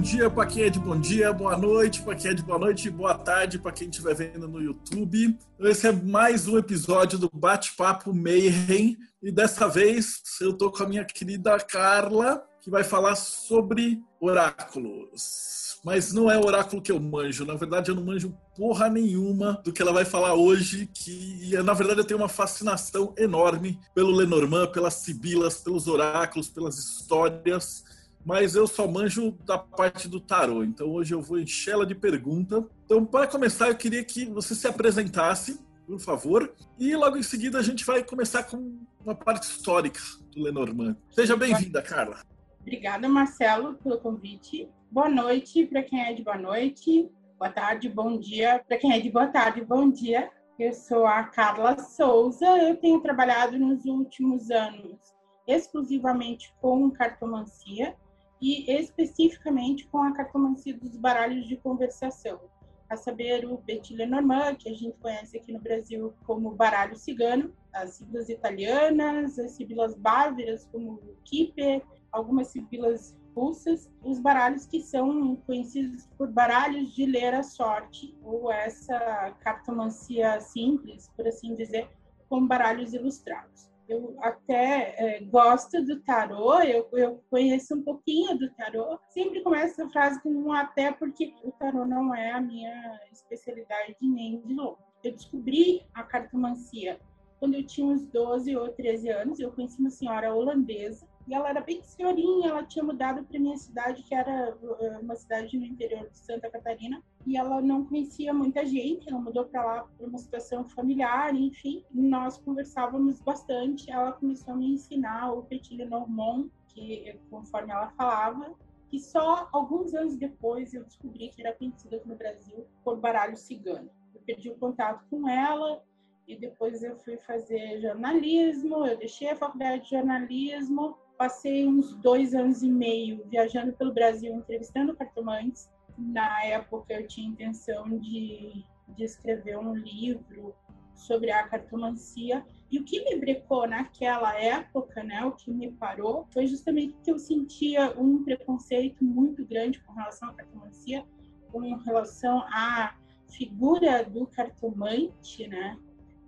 dia para quem é de bom dia, boa noite para quem é de boa noite boa tarde para quem estiver vendo no YouTube. Esse é mais um episódio do Bate-Papo Mayhem e dessa vez eu tô com a minha querida Carla, que vai falar sobre oráculos. Mas não é oráculo que eu manjo, na verdade eu não manjo porra nenhuma do que ela vai falar hoje, que na verdade eu tenho uma fascinação enorme pelo Lenormand, pelas sibilas, pelos oráculos, pelas histórias mas eu só manjo da parte do tarô. Então hoje eu vou encher ela de pergunta. Então, para começar, eu queria que você se apresentasse, por favor, e logo em seguida a gente vai começar com uma parte histórica do Lenormand. Seja bem-vinda, Carla. Obrigada, Marcelo, pelo convite. Boa noite para quem é de boa noite, boa tarde, bom dia para quem é de boa tarde, bom dia. Eu sou a Carla Souza, eu tenho trabalhado nos últimos anos exclusivamente com cartomancia e especificamente com a cartomancia dos baralhos de conversação, a saber o Petit Lenormand, que a gente conhece aqui no Brasil como baralho cigano, as siglas italianas, as sibilas bávaras como o Kipper, algumas sibilas russas, os baralhos que são conhecidos por baralhos de ler a sorte, ou essa cartomancia simples, por assim dizer, com baralhos ilustrados eu até é, gosto do tarô, eu, eu conheço um pouquinho do tarô. Sempre começo a frase com um até, porque o tarô não é a minha especialidade nem de longe. Eu descobri a cartomancia quando eu tinha uns 12 ou 13 anos. Eu conheci uma senhora holandesa e ela era bem senhorinha, ela tinha mudado para minha cidade, que era eh, uma cidade no interior de Santa Catarina, e ela não conhecia muita gente, ela mudou para lá por uma situação familiar, enfim. Nós conversávamos bastante, ela começou a me ensinar o Petit Lenormand, que conforme ela falava, que só alguns anos depois eu descobri que era conhecida aqui no Brasil por baralho cigano. Eu perdi o contato com ela, e depois eu fui fazer jornalismo, eu deixei a faculdade de jornalismo, passei uns dois anos e meio viajando pelo Brasil, entrevistando cartomantes. Na época eu tinha intenção de, de escrever um livro sobre a cartomancia. E o que me brecou naquela época, né, o que me parou, foi justamente que eu sentia um preconceito muito grande com relação à cartomancia, com relação à figura do cartomante, né?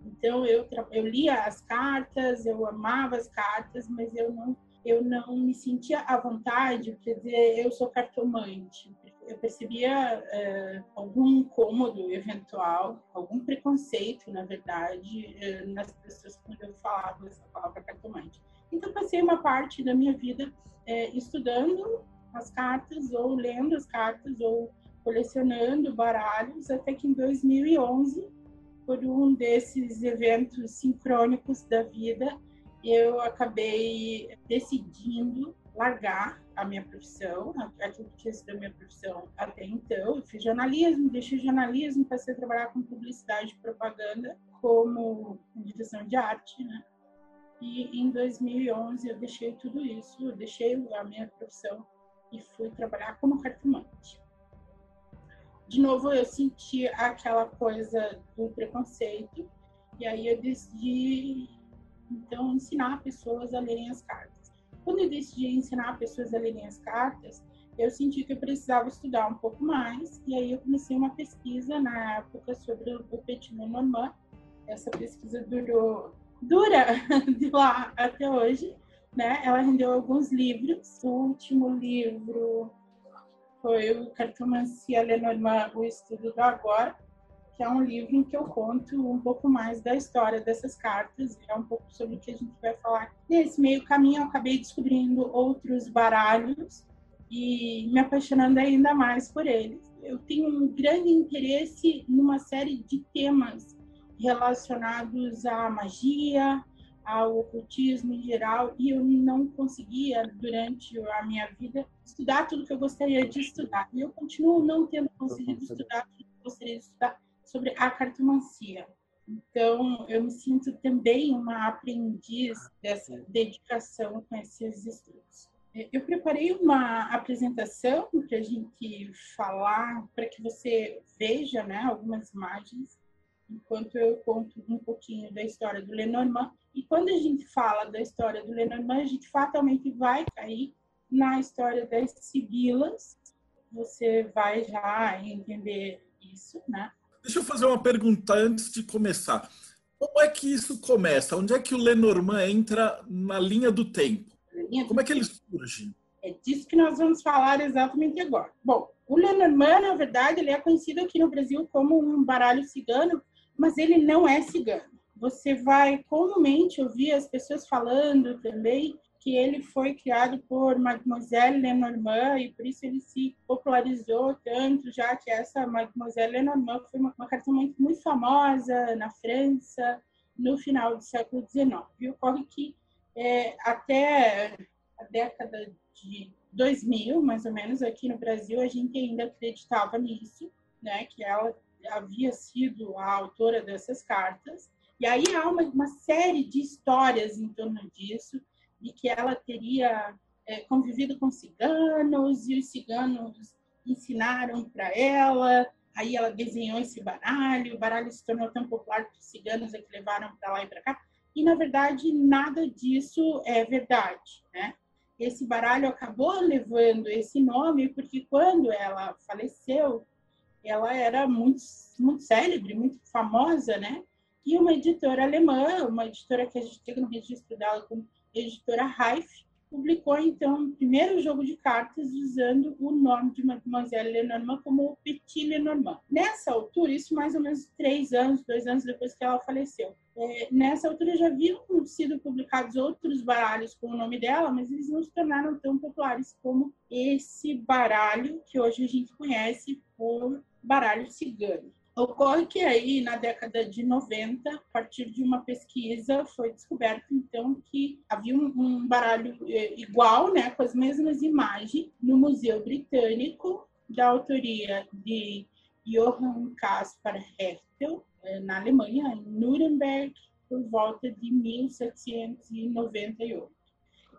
Então eu, eu lia as cartas, eu amava as cartas, mas eu não eu não me sentia à vontade para dizer eu sou cartomante. Eu percebia uh, algum incômodo eventual, algum preconceito, na verdade, uh, nas pessoas quando eu falava essa palavra cartomante. Então, passei uma parte da minha vida uh, estudando as cartas, ou lendo as cartas, ou colecionando baralhos, até que em 2011, por um desses eventos sincrônicos da vida, eu acabei decidindo largar a minha profissão, aquilo que tinha sido a minha profissão até então. Eu fiz jornalismo, deixei jornalismo, passei a trabalhar com publicidade e propaganda como direção de arte, né? E em 2011 eu deixei tudo isso, eu deixei a minha profissão e fui trabalhar como cartomante. De novo eu senti aquela coisa do preconceito e aí eu decidi então, ensinar pessoas a lerem as cartas. Quando eu decidi ensinar pessoas a lerem as cartas, eu senti que eu precisava estudar um pouco mais, e aí eu comecei uma pesquisa na época sobre o Petit Lenormand. Essa pesquisa durou, dura de lá até hoje, né? Ela rendeu alguns livros. O último livro foi o Cartomancia Lenormand, o estudo do agora, que é um livro em que eu conto um pouco mais da história dessas cartas, é um pouco sobre o que a gente vai falar. Nesse meio caminho, eu acabei descobrindo outros baralhos e me apaixonando ainda mais por eles. Eu tenho um grande interesse numa série de temas relacionados à magia, ao ocultismo em geral, e eu não conseguia, durante a minha vida, estudar tudo que eu gostaria de estudar. E eu continuo não tendo conseguido estudar tudo que eu gostaria de estudar sobre a cartomancia. Então, eu me sinto também uma aprendiz dessa dedicação com esses estudos. Eu preparei uma apresentação para a gente falar, para que você veja né, algumas imagens, enquanto eu conto um pouquinho da história do Lenormand. E quando a gente fala da história do Lenormand, a gente fatalmente vai cair na história das sibilas. Você vai já entender isso, né? Deixa eu fazer uma pergunta antes de começar. Como é que isso começa? Onde é que o Lenormand entra na linha do tempo? Como é que ele surge? É disso que nós vamos falar exatamente agora. Bom, o Lenormand, na verdade, ele é conhecido aqui no Brasil como um baralho cigano, mas ele não é cigano. Você vai comumente ouvir as pessoas falando também que ele foi criado por Mademoiselle Lenormand e por isso ele se popularizou tanto, já que essa Mademoiselle Lenormand foi uma, uma carta muito, muito famosa na França no final do século XIX. E ocorre que é, até a década de 2000, mais ou menos, aqui no Brasil, a gente ainda acreditava nisso, né, que ela havia sido a autora dessas cartas. E aí há uma, uma série de histórias em torno disso, de que ela teria é, convivido com ciganos e os ciganos ensinaram para ela. Aí ela desenhou esse baralho, o baralho se tornou tão popular que os ciganos é que levaram para lá e para cá e na verdade nada disso é verdade, né? Esse baralho acabou levando esse nome porque quando ela faleceu, ela era muito muito célebre, muito famosa, né? E uma editora alemã, uma editora que a gente tem no registro dela como editora Reif, publicou então o primeiro jogo de cartas usando o nome de Mademoiselle Lenormand como Petit Lenormand. Nessa altura, isso mais ou menos três anos, dois anos depois que ela faleceu. É, nessa altura já haviam sido publicados outros baralhos com o nome dela, mas eles não se tornaram tão populares como esse baralho que hoje a gente conhece por baralho cigano. Ocorre que aí, na década de 90, a partir de uma pesquisa, foi descoberto, então, que havia um, baralho é, igual, né, com as mesmas imagens, no Museu Britânico, da autoria de Johann Caspar Hertel, é, na Alemanha, em Nuremberg, por volta de 1798.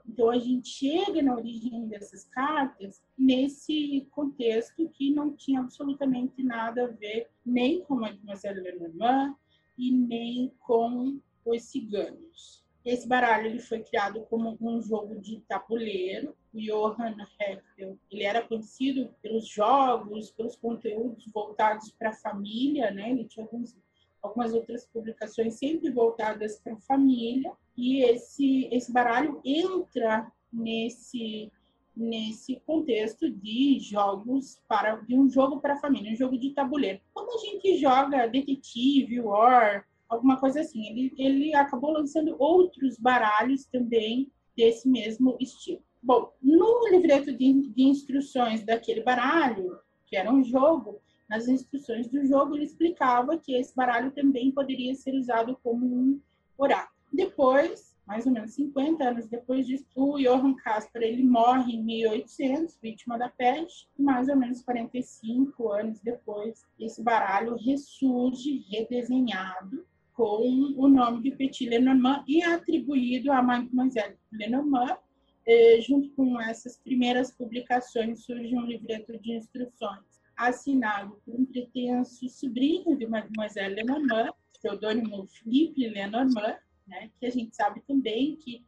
Então, a gente chega na origem dessas cartas nesse contexto que não tinha absolutamente nada a ver nem com Mademoiselle Lenormand e nem com os ciganos. Esse baralho ele foi criado como um jogo de tabuleiro. O Johann Heckel, ele era conhecido pelos jogos, pelos conteúdos voltados para a família, né? Ele tinha alguns, algumas outras publicações sempre voltadas para a família e esse esse baralho entra nesse nesse contexto de jogos para de um jogo para a família, um jogo de tabuleiro. Quando a gente joga detetive, war, alguma coisa assim, ele ele acabou lançando outros baralhos também desse mesmo estilo. Bom, no livreto de, de instruções daquele baralho, que era um jogo, nas instruções do jogo ele explicava que esse baralho também poderia ser usado como um oráculo. Depois, mais ou menos 50 anos depois disso, o Johann Caspar ele morre em 1800, vítima da peste, e mais ou menos 45 anos depois, esse baralho ressurge redesenhado com o nome de Petit Lenormand e atribuído a Mademoiselle Lenormand. Eh, junto com essas primeiras publicações, surge um livreto de instruções assinado por um pretenso sobrinho de Mademoiselle Lenormand, pseudônimo Philippe Lenormand, né? que a gente sabe também que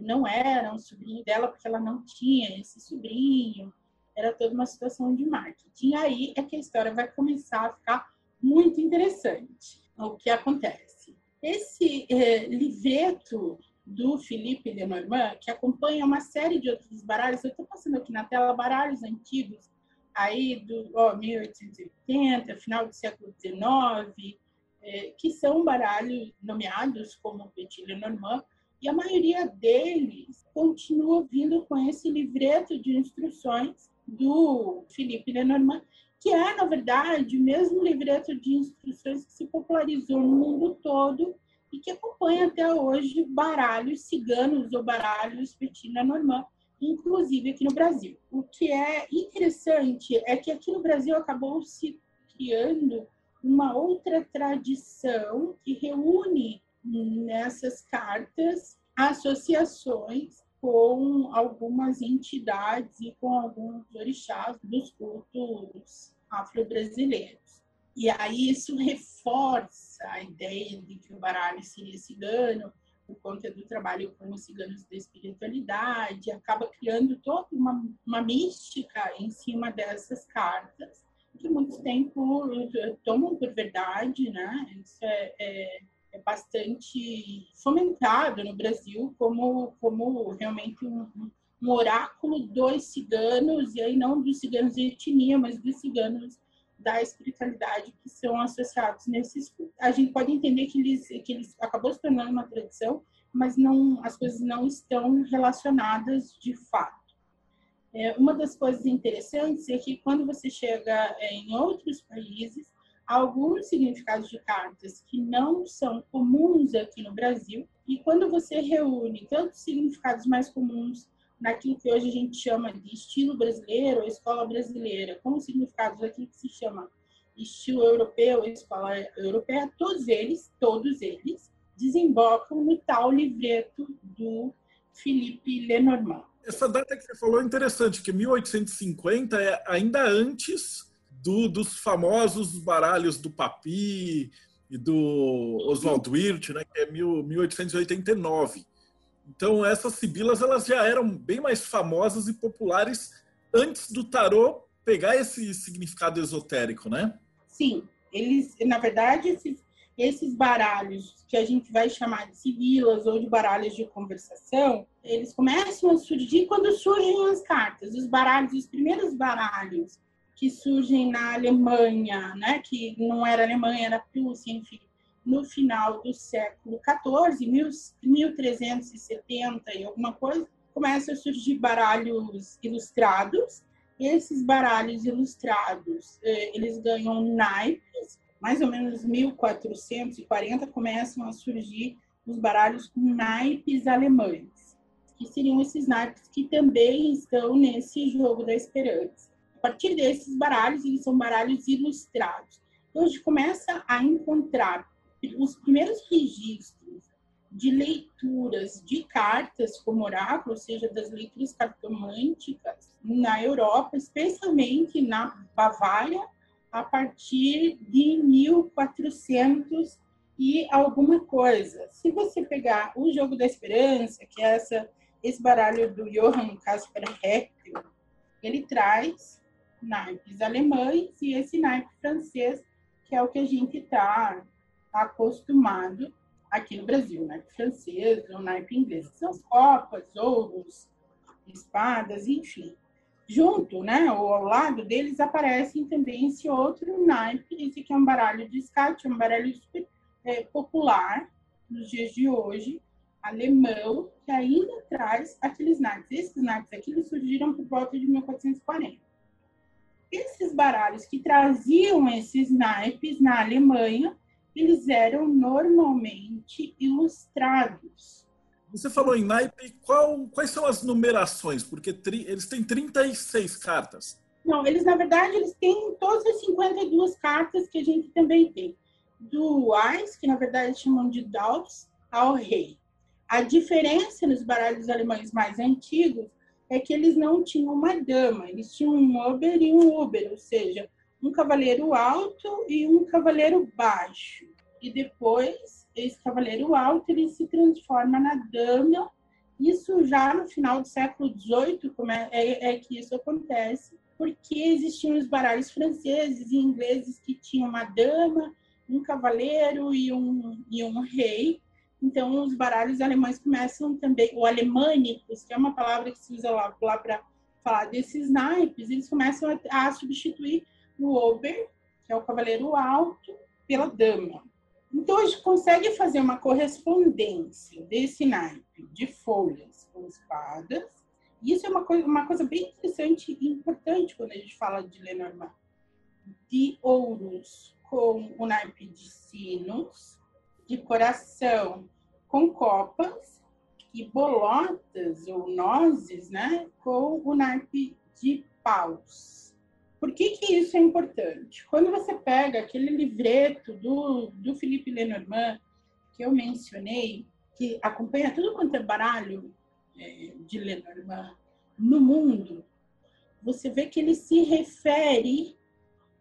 não era um sobrinho dela porque ela não tinha esse sobrinho, era toda uma situação de marketing. E aí é que a história vai começar a ficar muito interessante. O que acontece? Esse é, livreto do Felipe Lenormand, que acompanha uma série de outros baralhos, eu estou passando aqui na tela baralhos antigos, aí do ó, 1880, final do século XIX, é, que são baralhos nomeados como Petit Lenormand, e a maioria deles continua vindo com esse livreto de instruções do Felipe Lenormand, que é, na verdade, o mesmo livreto de instruções que se popularizou no mundo todo e que acompanha até hoje baralhos ciganos ou baralhos Petit Lenormand, inclusive aqui no Brasil. O que é interessante é que aqui no Brasil acabou se criando uma outra tradição que reúne nessas cartas associações com algumas entidades e com alguns orixás dos cultos afro-brasileiros. E aí isso reforça a ideia de que o baralho seria cigano, por conta do trabalho com os ciganos da espiritualidade, acaba criando toda uma, uma mística em cima dessas cartas, que muitos tempo tomam por verdade, né? Isso é, é, é bastante fomentado no Brasil como, como realmente um, um oráculo dos ciganos, e aí não dos ciganos de etnia, mas dos ciganos da espiritualidade que são associados nesses a gente pode entender que eles que eles acabou se tornando uma tradição mas não as coisas não estão relacionadas de fato é, uma das coisas interessantes é que quando você chega é, em outros países alguns significados de cartas que não são comuns aqui no Brasil e quando você reúne tantos significados mais comuns naquilo que hoje a gente chama de estilo brasileiro ou escola brasileira, com significados daquilo que se chama estilo europeu, escola europeia, todos eles, todos eles, desembocam no tal livreto do Felipe Lenormand. Essa data que você falou é interessante, que 1850 é ainda antes do, dos famosos baralhos do Papi e do Oswald Wirth, né, que é 1889. Então essas sibilas elas já eram bem mais famosas e populares antes do tarô pegar esse significado esotérico, né? Sim, eles, na verdade, esses, baralhos que a gente vai chamar de sibilas ou de baralhos de conversação, eles começam a surgir quando surgem as cartas. Os baralhos, os primeiros baralhos que surgem na Alemanha, né, que não era Alemanha, era Prússia, enfim, no final do século XIV, 1370 e alguma coisa, começam a surgir baralhos ilustrados. Esses baralhos ilustrados, eh, eles ganham naipes, mais ou menos 1440 começam a surgir os baralhos com naipes alemães, que seriam esses naipes que também estão nesse jogo da esperança. A partir desses baralhos, eles são baralhos ilustrados. Então, a gente começa a encontrar os primeiros registros de leituras de cartas como oráculo, ou seja, das leituras cartomânticas na Europa, especialmente na Bavária, a partir de 1400 e alguma coisa. Se você pegar o Jogo da Esperança, que é essa, esse baralho do Johann Caspar Heckel, ele traz naipes alemães e esse naipe francês, que é o que a gente está acostumado aqui no Brasil, naipe francês ou naipe inglês, são as copas, ouros, espadas, enfim. Junto, né, ou ao lado deles, aparecem também esse outro naipe, esse que é um baralho de descarte, um baralho super é, popular nos dias de hoje, alemão, que ainda traz aqueles naipes. Esses naipes aqui eles surgiram por volta de 1440. Esses baralhos que traziam esses naipes na Alemanha eles eram normalmente ilustrados. Você falou em naipe, qual, quais são as numerações? Porque tri, eles têm 36 cartas. Não, eles na verdade eles têm todas as 52 cartas que a gente também tem. Do Ais, que na verdade chamam de Daus, ao Rei. A diferença nos baralhos alemães mais antigos é que eles não tinham uma dama, eles tinham um Ober e um Uber, ou seja, um cavaleiro alto e um cavaleiro baixo. E depois, esse cavaleiro alto ele se transforma na dama. Isso já no final do século XVIII é, é, é que isso acontece, porque existiam os baralhos franceses e ingleses que tinham uma dama, um cavaleiro e um, e um rei. Então, os baralhos alemães começam também, o alemânicos, que é uma palavra que se usa lá, lá para falar desses naipes, eles começam a, a substituir o Ober, que é o cavaleiro alto, pela dama. Então, a gente consegue fazer uma correspondência desse naipe de folhas com espadas. Isso é uma coisa, uma coisa bem interessante e importante quando a gente fala de Lenormand. De ouros com o naipe de sinos, de coração com copas e bolotas ou nozes, né, com o naipe de paus. Por que, que isso é importante? Quando você pega aquele livreto do, do Felipe Lenormand, que eu mencionei, que acompanha tudo quanto é baralho é, de Lenormand no mundo, você vê que ele se refere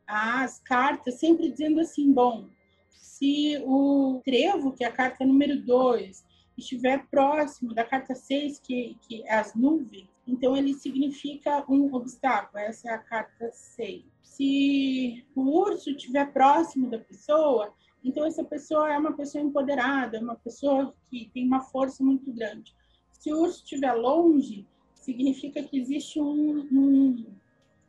às cartas sempre dizendo assim, bom, se o trevo, que é a carta número 2, estiver próximo da carta 6, que, que é as nuvens, então ele significa um obstáculo. Essa é a carta 6. Se o urso estiver próximo da pessoa, então essa pessoa é uma pessoa empoderada, é uma pessoa que tem uma força muito grande. Se o urso estiver longe, significa que existe um, um,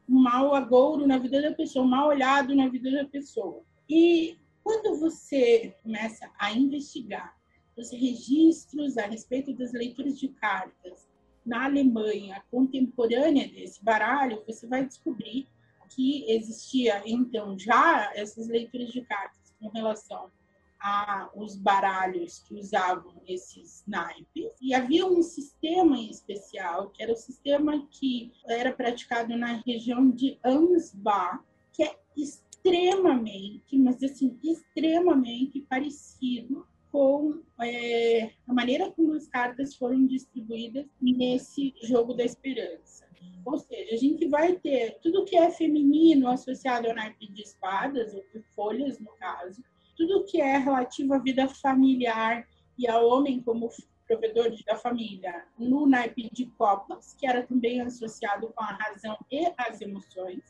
um mau agouro na vida da pessoa, um mal olhado na vida da pessoa. E quando você começa a investigar os registros a respeito das leituras de cartas na Alemanha contemporânea desse baralho, você vai descobrir que existia então já essas leituras de cartas com relação aos baralhos que usavam esses naipes. E havia um sistema em especial que era o sistema que era praticado na região de Ansbach, que é extremamente, mas assim, extremamente parecido com é, a maneira como as cartas foram distribuídas nesse jogo da esperança. Ou seja, a gente vai ter tudo que é feminino associado ao naipe de espadas, ou de folhas, no caso, tudo que é relativo à vida familiar e ao homem como provedor da família no naipe de copas, que era também associado com a razão e as emoções,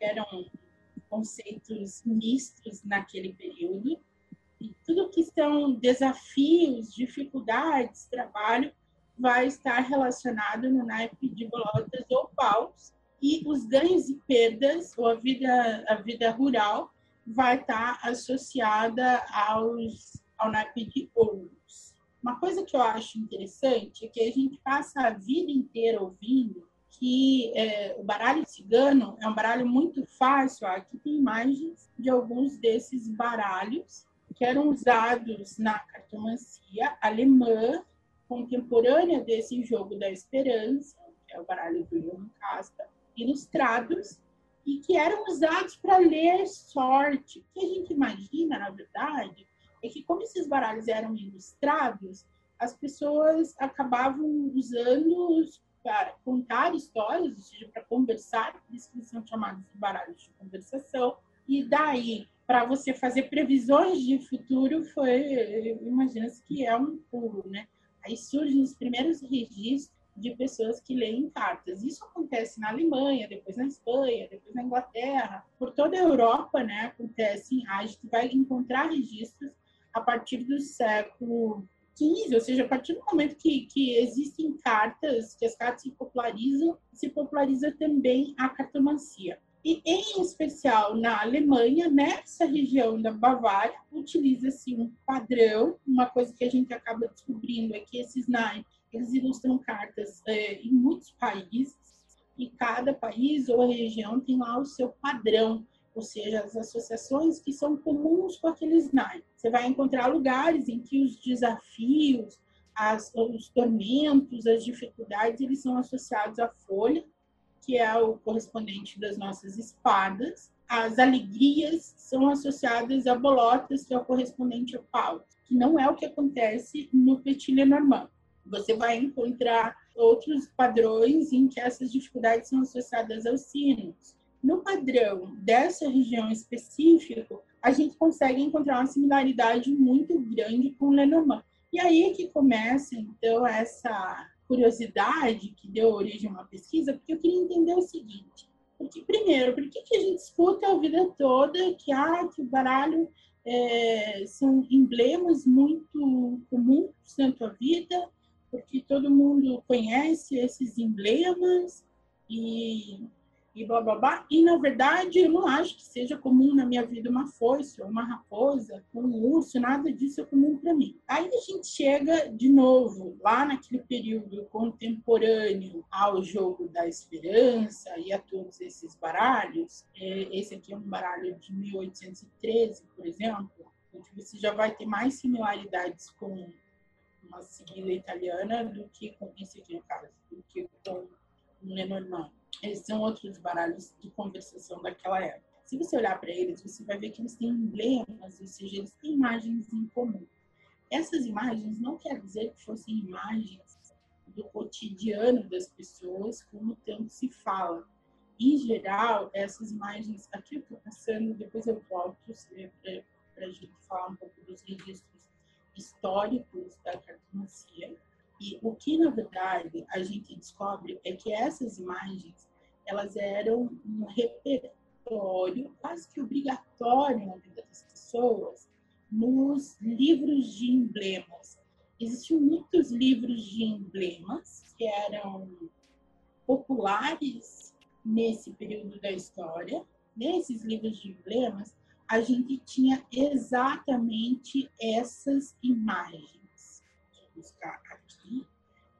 eram conceitos mistos naquele período. Tudo que são desafios, dificuldades, trabalho, vai estar relacionado no naipe de bolotas ou paus. E os ganhos e perdas, ou a vida, a vida rural, vai estar associada aos, ao naipe de ouros. Uma coisa que eu acho interessante é que a gente passa a vida inteira ouvindo que é, o baralho cigano é um baralho muito fácil. Aqui tem imagens de alguns desses baralhos que eram usados na cartomancia alemã contemporânea desse jogo da esperança, que é o baralho do Johann Casper, ilustrados e que eram usados para ler sorte. O que a gente imagina, na verdade, é que como esses baralhos eram ilustrados, as pessoas acabavam usando-os para contar histórias, ou seja, para conversar, por isso que são chamados de baralhos de conversação. E daí, para você fazer previsões de futuro, foi, imagina-se que é um pulo, né? Aí surgem os primeiros registros de pessoas que leem cartas. Isso acontece na Alemanha, depois na Espanha, depois na Inglaterra, por toda a Europa, né? Acontece. A gente vai encontrar registros a partir do século 15, ou seja, a partir do momento que, que existem cartas, que as cartas se popularizam, se populariza também a cartomancia. E, em especial, na Alemanha, nessa região da Bavária, utiliza-se um padrão, uma coisa que a gente acaba descobrindo é que esses naipes, eles ilustram cartas é, em muitos países, e cada país ou região tem lá o seu padrão ou seja, as associações que são comuns com aqueles naipes. Você vai encontrar lugares em que os desafios, as, os tormentos, as dificuldades, eles são associados à folha, que é o correspondente das nossas espadas. As alegrias são associadas a bolotas, que é o correspondente ao pau, que não é o que acontece no Petit Lenormand. Você vai encontrar outros padrões em que essas dificuldades são associadas aos sinos no padrão dessa região específica, a gente consegue encontrar uma similaridade muito grande com o Lenormand. E aí é que começa, então, essa curiosidade que deu origem a uma pesquisa, porque eu queria entender o seguinte. Porque, primeiro, por que, que a gente escuta a vida toda que, ah, que o baralho é, são emblemas muito comuns na tua vida, porque todo mundo conhece esses emblemas e e blá blá blá. E na verdade eu não acho que seja comum na minha vida uma foice, ou uma raposa, um urso, nada disso é comum para mim. Aí a gente chega de novo lá naquele período contemporâneo ao jogo da esperança e a todos esses baralhos. É, esse aqui é um baralho de 1813, por exemplo, onde você já vai ter mais similaridades com uma sigla italiana do que com esse aqui no caso, do que com um Lenormand Esses são outros baralhos de conversação daquela época. Se você olhar para eles, você vai ver que eles têm emblemas, ou seja, eles têm imagens em comum. Essas imagens não quer dizer que fossem imagens do cotidiano das pessoas, como tanto se fala. Em geral, essas imagens, aqui eu estou passando, depois eu volto para a gente falar um pouco dos registros históricos da cartomancia. E o que, na verdade, a gente descobre é que essas imagens, elas eram um repertório quase que obrigatório na vida das pessoas nos livros de emblemas. Existiam muitos livros de emblemas que eram populares nesse período da história. Nesses livros de emblemas, a gente tinha exatamente essas imagens. Buscar aqui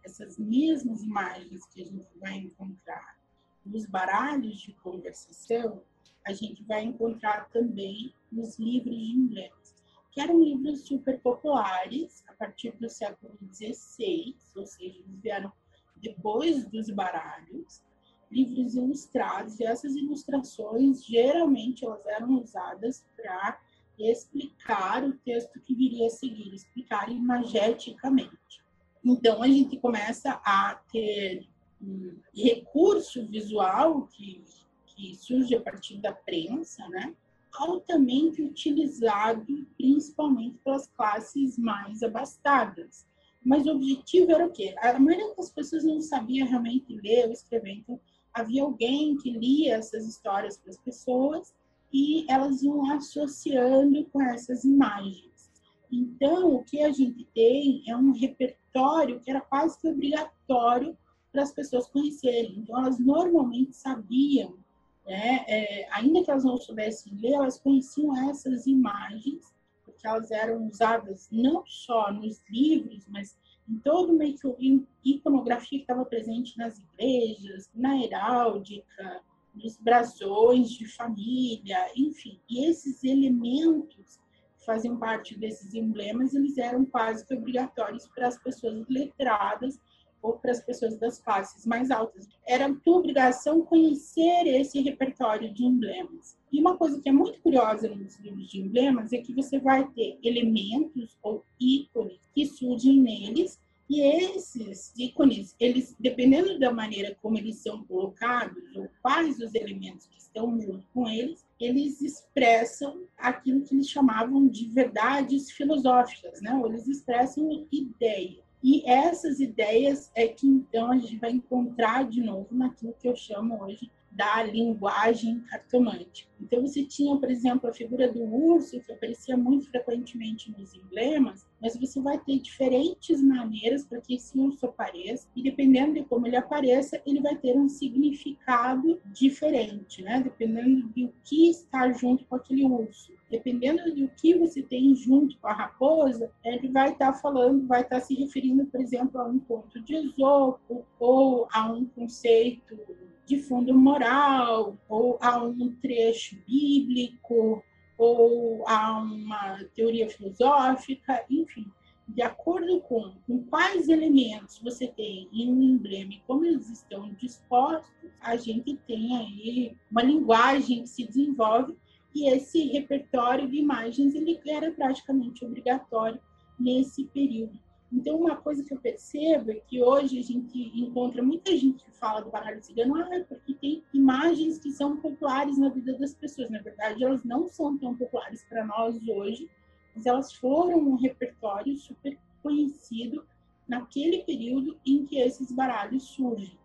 essas mesmas imagens que a gente vai encontrar nos baralhos de conversação, a gente vai encontrar também nos livros de emblemas, que eram livros super populares a partir do século XVI, ou seja, eles vieram depois dos baralhos, livros ilustrados, e essas ilustrações geralmente elas eram usadas para explicar o texto que viria a seguir, explicar imageticamente. Então a gente começa a ter um recurso visual que, que surge a partir da prensa, né? altamente utilizado principalmente pelas classes mais abastadas. Mas o objetivo era o quê? A maioria das pessoas não sabia realmente ler ou escrever, então havia alguém que lia essas histórias para as pessoas e elas iam associando com essas imagens. Então, o que a gente tem é um repertório que era quase que obrigatório para as pessoas conhecerem. Então, elas normalmente sabiam, né? É, ainda que elas não soubessem ler, elas conheciam essas imagens, porque elas eram usadas não só nos livros, mas em todo meio que iconografia que estava presente nas igrejas, na heráldica, nos brasões de família, enfim. E esses elementos que faziam parte desses emblemas, eles eram quase que obrigatórios para as pessoas letradas ou para as pessoas das classes mais altas. Era tua obrigação conhecer esse repertório de emblemas. E uma coisa que é muito curiosa nos livros de emblemas é que você vai ter elementos ou ícones que surgem neles e esses ícones, eles, dependendo da maneira como eles são colocados, ou quais os elementos que estão junto com eles, eles expressam aquilo que eles chamavam de verdades filosóficas, né? Ou eles expressam ideias. E essas ideias é que então a gente vai encontrar de novo naquilo que eu chamo hoje da linguagem cartomante. Então você tinha, por exemplo, a figura do urso que aparecia muito frequentemente nos emblemas, mas você vai ter diferentes maneiras para que esse urso apareça e dependendo de como ele apareça, ele vai ter um significado diferente, né? Dependendo do que está junto com aquele urso. Dependendo do que você tem junto com a raposa, ele vai estar falando, vai estar se referindo, por exemplo, a um conto de Esopo ou a um conceito de fundo moral, ou a um trecho bíblico, ou a uma teoria filosófica, enfim, de acordo com, com quais elementos você tem em um emblema e como eles estão dispostos, a gente tem aí uma linguagem que se desenvolve e esse repertório de imagens ele era praticamente obrigatório nesse período. Então, uma coisa que eu percebo é que hoje a gente encontra muita gente que fala do baralho cigano, ah, porque tem imagens que são populares na vida das pessoas. Na verdade, elas não são tão populares para nós hoje, mas elas foram um repertório super conhecido naquele período em que esses baralhos surgem.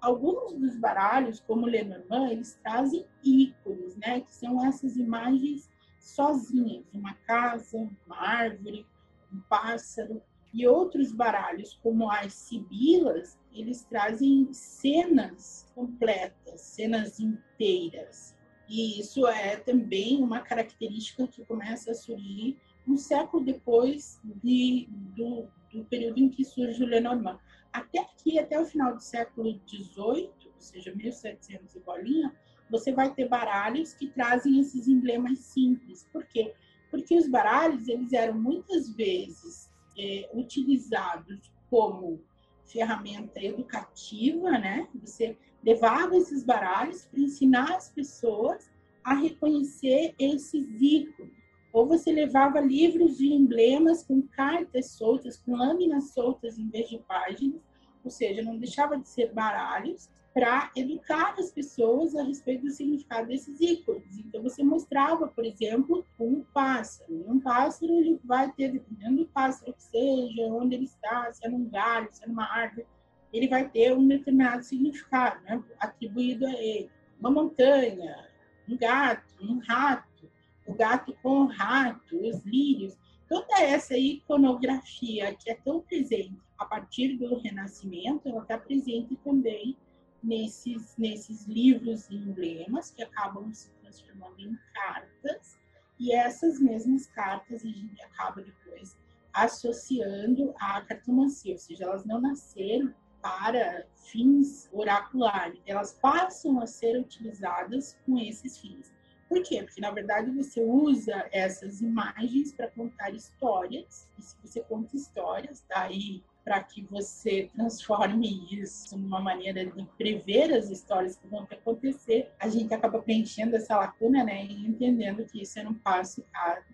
Alguns dos baralhos, como Lenormand, eles trazem ícones, né, que são essas imagens sozinhas, uma casa, uma árvore, um pássaro, e outros baralhos, como as sibilas, eles trazem cenas completas, cenas inteiras. E isso é também uma característica que começa a surgir um século depois de, do, do período em que surge o Lenormand. Até aqui, até o final do século XVIII, ou seja, 1700 e bolinha, você vai ter baralhos que trazem esses emblemas simples. Por quê? Porque os baralhos, eles eram muitas vezes é, utilizados como ferramenta educativa, né? Você levava esses baralhos para ensinar as pessoas a reconhecer esses ícones. Ou você levava livros de emblemas com cartas soltas, com lâminas soltas em vez de páginas, ou seja, não deixava de ser baralhos, para educar as pessoas a respeito do significado desses ícones. Então, você mostrava, por exemplo, um pássaro. Um pássaro ele vai ter, dependendo do pássaro que seja, onde ele está, se é num galho, se é numa árvore, ele vai ter um determinado significado né, atribuído a ele. Uma montanha, um gato, um rato, o gato com o rato, os lírios. Toda essa iconografia que é tão presente a partir do Renascimento, ela está presente também nesses, nesses livros e emblemas que acabam se transformando em cartas, e essas mesmas cartas a gente acaba depois associando à cartomancia, ou seja, elas não nasceram para fins oraculares, elas passam a ser utilizadas com esses fins. Por quê? Porque, na verdade, você usa essas imagens para contar histórias, e se você conta histórias, daí para que você transforme isso numa maneira de prever as histórias que vão acontecer, a gente acaba preenchendo essa lacuna, né, e entendendo que isso era um passo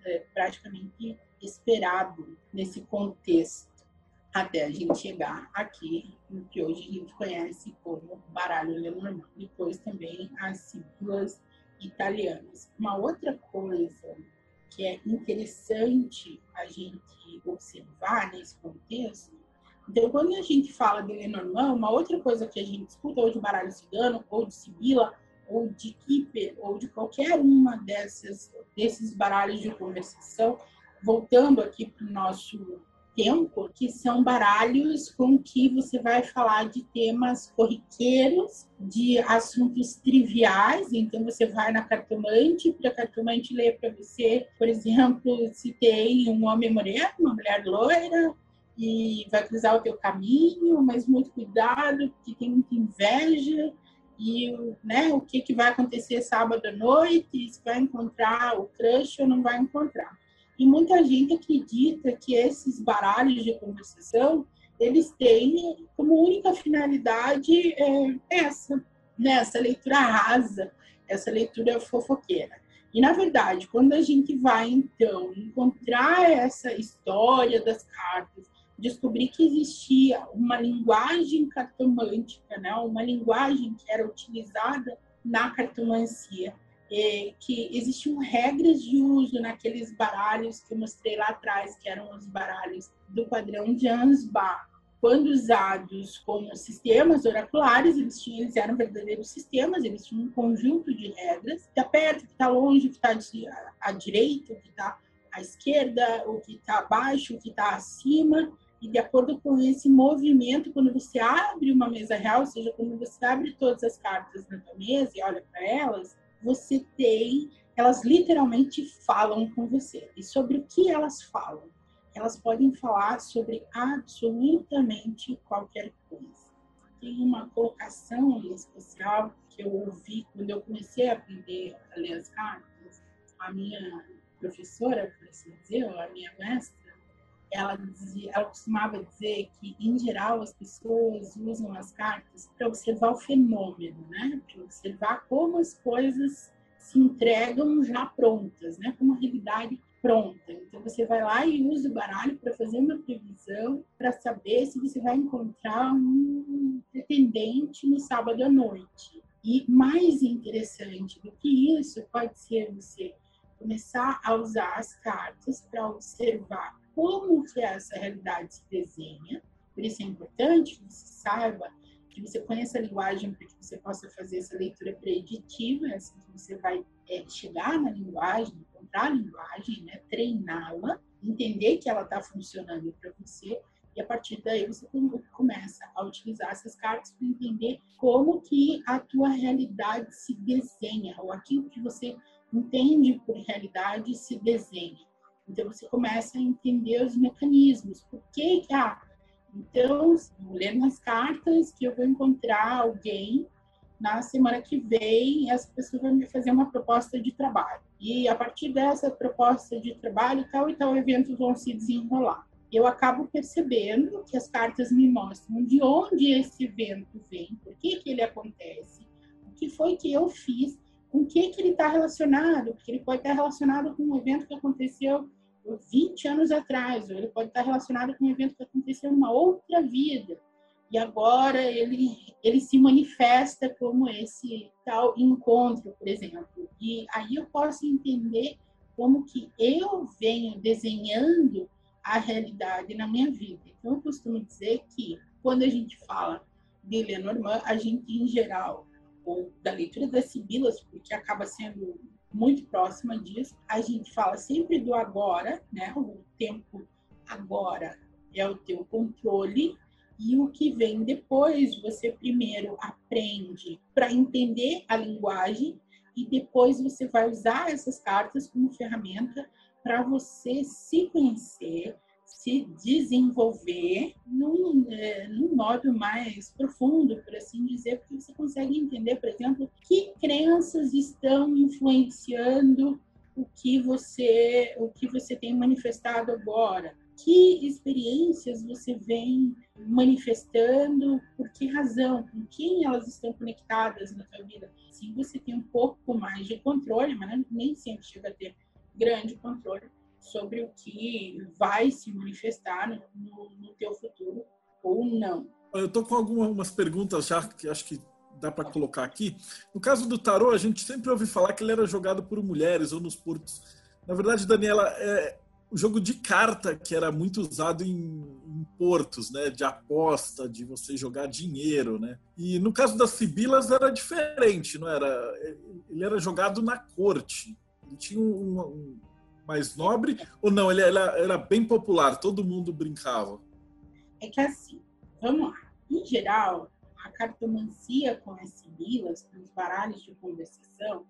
é, praticamente esperado nesse contexto até a gente chegar aqui no que hoje a gente conhece como baralho Lenormand. Depois também as siglas italianas. Uma outra coisa que é interessante a gente observar nesse contexto então, quando a gente fala de Lenormand, uma outra coisa que a gente escuta, ou de baralho cigano, ou de sibila, ou de Kipper, ou de qualquer uma dessas, desses baralhos de conversação, voltando aqui para o nosso tempo, que são baralhos com que você vai falar de temas corriqueiros, de assuntos triviais. Então, você vai na cartomante, para a cartomante ler para você, por exemplo, se tem um homem moreno, uma mulher loira, e vai cruzar o teu caminho, mas muito cuidado, porque tem muita inveja e né, o que, que vai acontecer sábado à noite, se vai encontrar o crush ou não vai encontrar. E muita gente acredita que esses baralhos de conversação, eles têm como única finalidade é, essa, né, essa leitura rasa, essa leitura fofoqueira. E, na verdade, quando a gente vai, então, encontrar essa história das cartas, descobri que existia uma linguagem cartomântica, né? uma linguagem que era utilizada na cartomancia, que existiam regras de uso naqueles baralhos que eu mostrei lá atrás, que eram os baralhos do padrão de Ansbach. Quando usados como sistemas oraculares, eles, tinham, eles eram verdadeiros sistemas, eles tinham um conjunto de regras, que está perto, que está longe, que está à direita, que está à esquerda, o que está abaixo, o que está acima, e de acordo com esse movimento, quando você abre uma mesa real, ou seja, quando você abre todas as cartas na tua mesa e olha para elas, você tem, elas literalmente falam com você. E sobre o que elas falam? Elas podem falar sobre absolutamente qualquer coisa. Tem uma colocação em especial que eu ouvi quando eu comecei a aprender a ler as cartas. A minha professora, por assim dizer, a minha mestra, ela, dizia, ela costumava dizer que, em geral, as pessoas usam as cartas para observar o fenômeno, né? Para observar como as coisas se entregam já prontas, né? Como a realidade pronta. Então, você vai lá e usa o baralho para fazer uma previsão, para saber se você vai encontrar um pretendente no sábado à noite. E mais interessante do que isso pode ser você começar a usar as cartas para observar como essa realidade se desenha. Por isso é importante que você saiba, que você conheça a linguagem para que você possa fazer essa leitura preditiva, assim que você vai é, chegar na linguagem, encontrar a linguagem, né, treiná-la, entender que ela está funcionando para você e a partir daí você começa a utilizar essas cartas para entender como que a tua realidade se desenha, ou aquilo que você entende por realidade se desenha. Então você começa a entender os mecanismos. Por que ah, então lendo as cartas que eu vou encontrar alguém na semana que vem, essa pessoa vai me fazer uma proposta de trabalho. E a partir dessa proposta de trabalho, tal e tal eventos vão se desenrolar. eu acabo percebendo que as cartas me mostram de onde esse evento vem, por que, que ele acontece, o que foi que eu fiz, com o que, que ele está relacionado, porque ele pode estar relacionado com um evento que aconteceu 20 anos atrás, ou ele pode estar relacionado com um evento que aconteceu em uma outra vida. E agora ele, ele se manifesta como esse tal encontro, por exemplo. E aí eu posso entender como que eu venho desenhando a realidade na minha vida. Então, eu costumo dizer que quando a gente fala de Lenormand, a gente, em geral, ou da leitura das Sibilas, porque acaba sendo muito próxima disso, a gente fala sempre do agora, né? O tempo agora é o teu controle e o que vem depois você primeiro aprende para entender a linguagem e depois você vai usar essas cartas como ferramenta para você se conhecer, se desenvolver num, é, num modo mais profundo, por assim dizer, porque você consegue entender, por exemplo, que crenças estão influenciando o que você o que você tem manifestado agora, que experiências você vem manifestando, por que razão, com quem elas estão conectadas na sua vida. Assim você tem um pouco mais de controle, mas nem sempre chega a ter grande controle sobre o que vai se manifestar no, no, no teu futuro ou não. Eu estou com algumas perguntas já que acho que dá para colocar aqui. No caso do tarô, a gente sempre ouve falar que ele era jogado por mulheres ou nos portos. Na verdade, Daniela, é o jogo de carta que era muito usado em, em, portos, né, de aposta, de você jogar dinheiro, né. E no caso das Sibilas era diferente, não era? Ele era jogado na corte. Ele tinha um, um mais nobre ou não? Ele era, era bem popular, todo mundo brincava? É que assim, vamos lá. Em geral, a cartomancia com as sibilas, com os baralhos de conversação,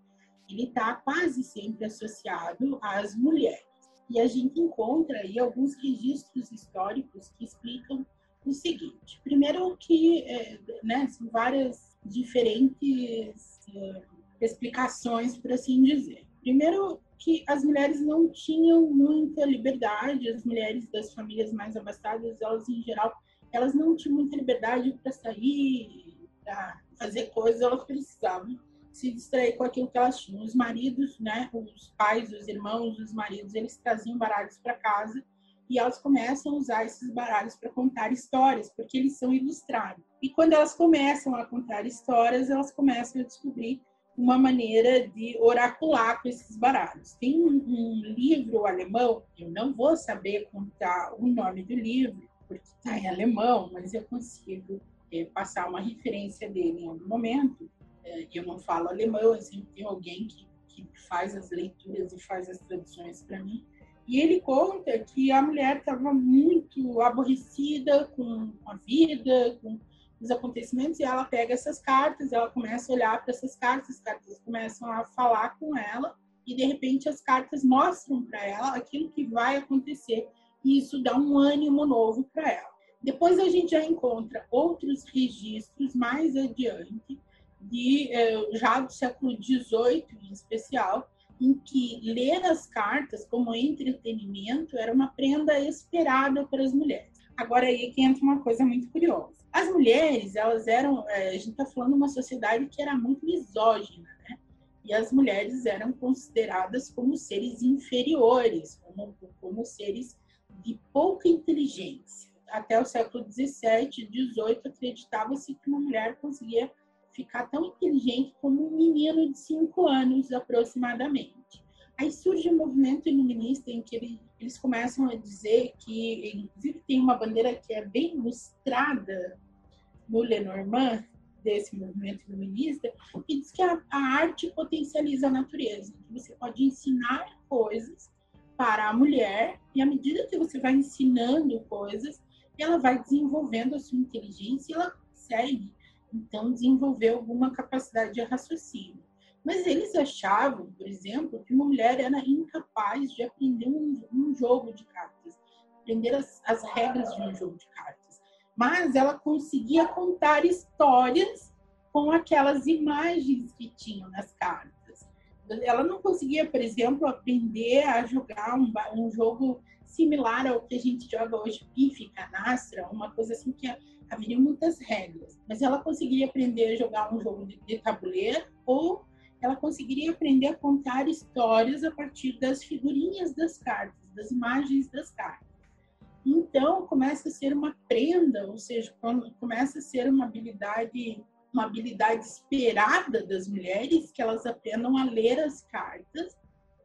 ele está quase sempre associado às mulheres. E a gente encontra aí alguns registros históricos que explicam o seguinte. Primeiro que é, né, são várias diferentes é, explicações, por assim dizer. Primeiro, que as mulheres não tinham muita liberdade, as mulheres das famílias mais abastadas, elas em geral, elas não tinham muita liberdade para sair, para fazer coisas, elas precisavam se distrair com aquilo que elas tinham. Os maridos, né, os pais, os irmãos, os maridos, eles traziam baralhos para casa e elas começam a usar esses baralhos para contar histórias, porque eles são ilustrados. E quando elas começam a contar histórias, elas começam a descobrir uma maneira de oracular com esses baralhos. Tem um, um, livro alemão, eu não vou saber contar o nome do livro, porque está em alemão, mas eu consigo é, passar uma referência dele em algum momento. É, eu não falo alemão, eu sempre alguém que, que faz as leituras e faz as traduções para mim. E ele conta que a mulher estava muito aborrecida com a vida, com os acontecimentos e ela pega essas cartas, ela começa a olhar para essas cartas, as cartas começam a falar com ela e de repente as cartas mostram para ela aquilo que vai acontecer e isso dá um ânimo novo para ela. Depois a gente já encontra outros registros mais adiante de eh, já do século XVIII em especial em que ler as cartas como entretenimento era uma prenda esperada para as mulheres. Agora aí que entra uma coisa muito curiosa. As mulheres, elas eram, é, a gente está falando de uma sociedade que era muito misógina, né? E as mulheres eram consideradas como seres inferiores, como, como seres de pouca inteligência. Até o século XVII, XVIII, acreditava-se que uma mulher conseguia ficar tão inteligente como um menino de cinco anos aproximadamente. Aí surge um movimento iluminista em que ele, eles começam a dizer que, inclusive, tem uma bandeira que é bem ilustrada no Lenormand, desse movimento iluminista, que diz que a, a arte potencializa a natureza, que você pode ensinar coisas para a mulher, e à medida que você vai ensinando coisas, ela vai desenvolvendo a sua inteligência e ela consegue, então, desenvolver alguma capacidade de raciocínio. Mas eles achavam, por exemplo, que uma mulher era incapaz de aprender um, um jogo de cartas, aprender as, as regras de um jogo de cartas mas ela conseguia contar histórias com aquelas imagens que tinham nas cartas. Ela não conseguia, por exemplo, aprender a jogar um, um jogo similar ao que a gente joga hoje, pife, canastra, uma coisa assim que haveria muitas regras. Mas ela conseguiria aprender a jogar um jogo de, de tabuleiro ou ela conseguiria aprender a contar histórias a partir das figurinhas das cartas, das imagens das cartas. Então, começa a ser uma prenda, ou seja, começa a ser uma habilidade, uma habilidade esperada das mulheres que elas aprendam a ler as cartas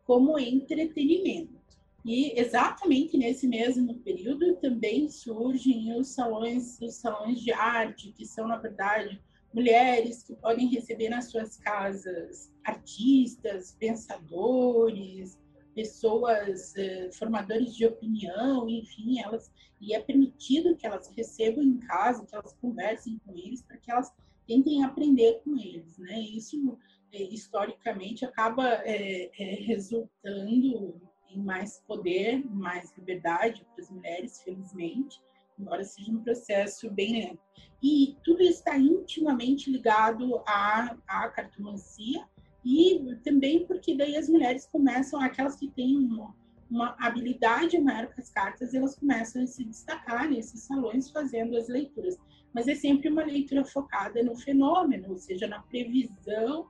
como entretenimento. E exatamente nesse mesmo período também surgem os salões, os salões de arte, que são na verdade mulheres que podem receber nas suas casas artistas, pensadores, pessoas eh, formadores de opinião, enfim, elas e é permitido que elas recebam em casa, que elas conversem com eles, para que elas tentem aprender com eles, né? Isso eh, historicamente acaba eh, resultando em mais poder, mais liberdade para as mulheres, felizmente, embora seja um processo bem lento. E tudo está intimamente ligado à, à cartomancia e também porque daí as mulheres começam, aquelas que têm uma, uma habilidade maior com as cartas, elas começam a se destacar nesses salões fazendo as leituras. Mas é sempre uma leitura focada no fenômeno, ou seja, na previsão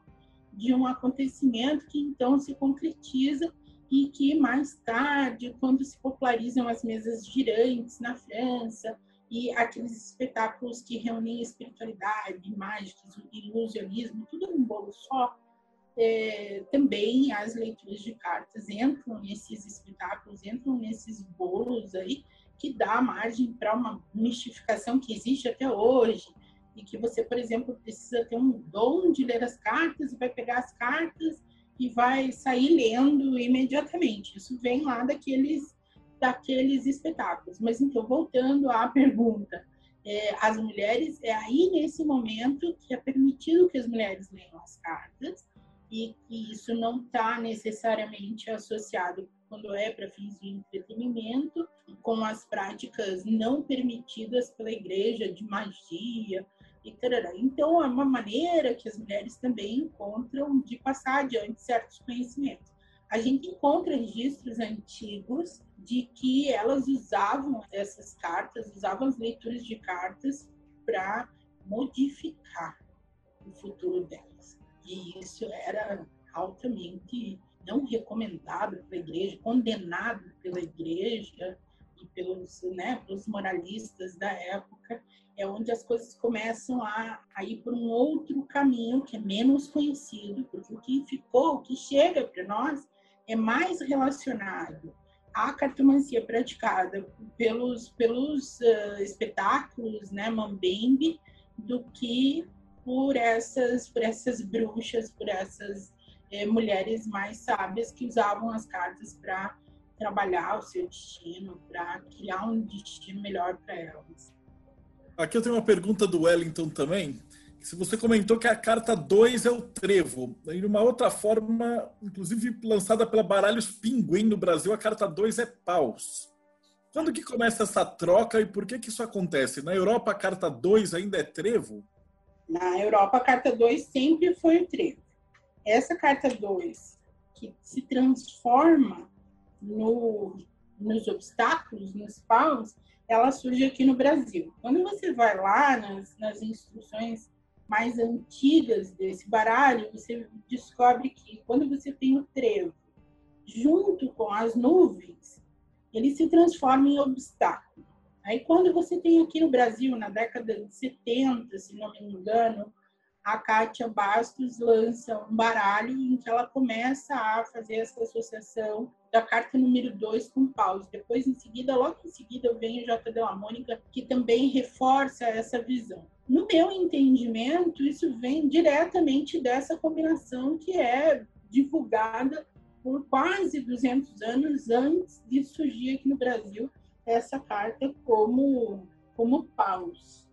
de um acontecimento que então se concretiza e que mais tarde, quando se popularizam as mesas girantes na França e aqueles espetáculos que reúnem espiritualidade, mágicas, ilusionismo, tudo num bolo só, é, também as leituras de cartas entram nesses espetáculos, entram nesses bolos aí, que dá margem para uma mistificação que existe até hoje, e que você, por exemplo, precisa ter um dom de ler as cartas e vai pegar as cartas e vai sair lendo imediatamente. Isso vem lá daqueles, daqueles espetáculos. Mas então, voltando à pergunta, é, as mulheres, é aí nesse momento que é permitido que as mulheres leiam as cartas e que isso não está necessariamente associado quando é para fins de entretenimento com as práticas não permitidas pela igreja de magia, e tarará. Então, é uma maneira que as mulheres também encontram de passar adiante certos conhecimentos. A gente encontra registros antigos de que elas usavam essas cartas, usavam as leituras de cartas para modificar o futuro delas. E isso era altamente não recomendado pela igreja, condenado pela igreja e pelos, né, pelos moralistas da época é onde as coisas começam a, a ir por um outro caminho que é menos conhecido, porque o que ficou, o que chega para nós, é mais relacionado à cartomancia praticada pelos, pelos uh, espetáculos, né, mambembe, do que por essas, por essas bruxas, por essas eh, mulheres mais sábias que usavam as cartas para trabalhar o seu destino, para criar um destino melhor para elas. Aqui eu tenho uma pergunta do Wellington também. Se você comentou que a carta 2 é o trevo, e uma outra forma, inclusive lançada pela Baralhos Pinguim no Brasil, a carta 2 é paus. Quando que começa essa troca e por que que isso acontece? Na Europa a carta 2 ainda é trevo? Na Europa a carta 2 sempre foi o trevo. Essa carta 2 que se transforma no, nos obstáculos, nos paus, ela surge aqui no Brasil. Quando você vai lá nas, nas instruções mais antigas desse baralho, você descobre que quando você tem o trevo junto com as nuvens, ele se transforma em obstáculo. Aí quando você tem aqui no Brasil, na década de 70, se não me engano, a Kátia Bastos lança um baralho em que ela começa a fazer essa associação da carta número 2 com paus. Depois, em seguida, logo em seguida, vem o J. de la Mônica, que também reforça essa visão. No meu entendimento, isso vem diretamente dessa combinação que é divulgada por quase 200 anos antes de surgir aqui no Brasil essa carta como, como paus.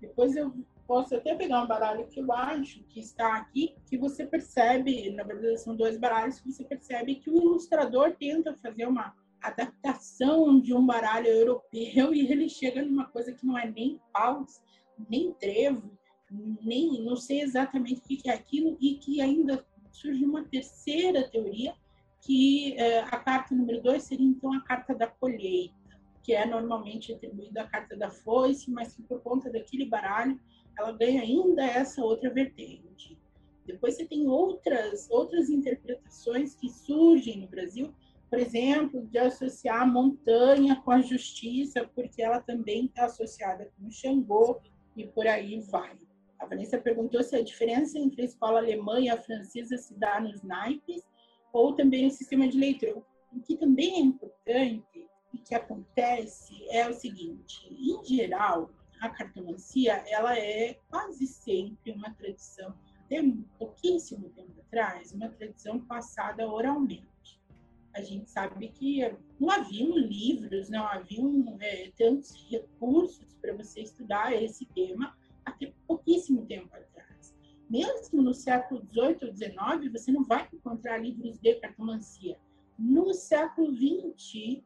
Depois eu posso até pegar um baralho que eu acho que está aqui, que você percebe, na verdade são dois baralhos, que você percebe que o ilustrador tenta fazer uma adaptação de um baralho europeu e ele chega numa coisa que não é nem paus, nem trevo, nem não sei exatamente o que é aquilo e que ainda surge uma terceira teoria que é, a carta número 2 seria então a carta da colheita, que é normalmente atribuída à carta da foice, mas que por conta daquele baralho ela ganha ainda essa outra vertente. Depois você tem outras outras interpretações que surgem no Brasil, por exemplo, de associar a montanha com a justiça, porque ela também está associada com o Xangô e por aí vai. A Vanessa perguntou se a diferença entre a escola alemã e a francesa se dá nos naipes ou também no sistema de leitura. O que também é importante e que acontece é o seguinte: em geral, a cartomancia ela é quase sempre uma tradição, até pouquíssimo tempo atrás, uma tradição passada oralmente. A gente sabe que não haviam livros, não haviam é, tantos recursos para você estudar esse tema até pouquíssimo tempo atrás. Mesmo no século XVIII ou XIX, você não vai encontrar livros de cartomancia. No século XX,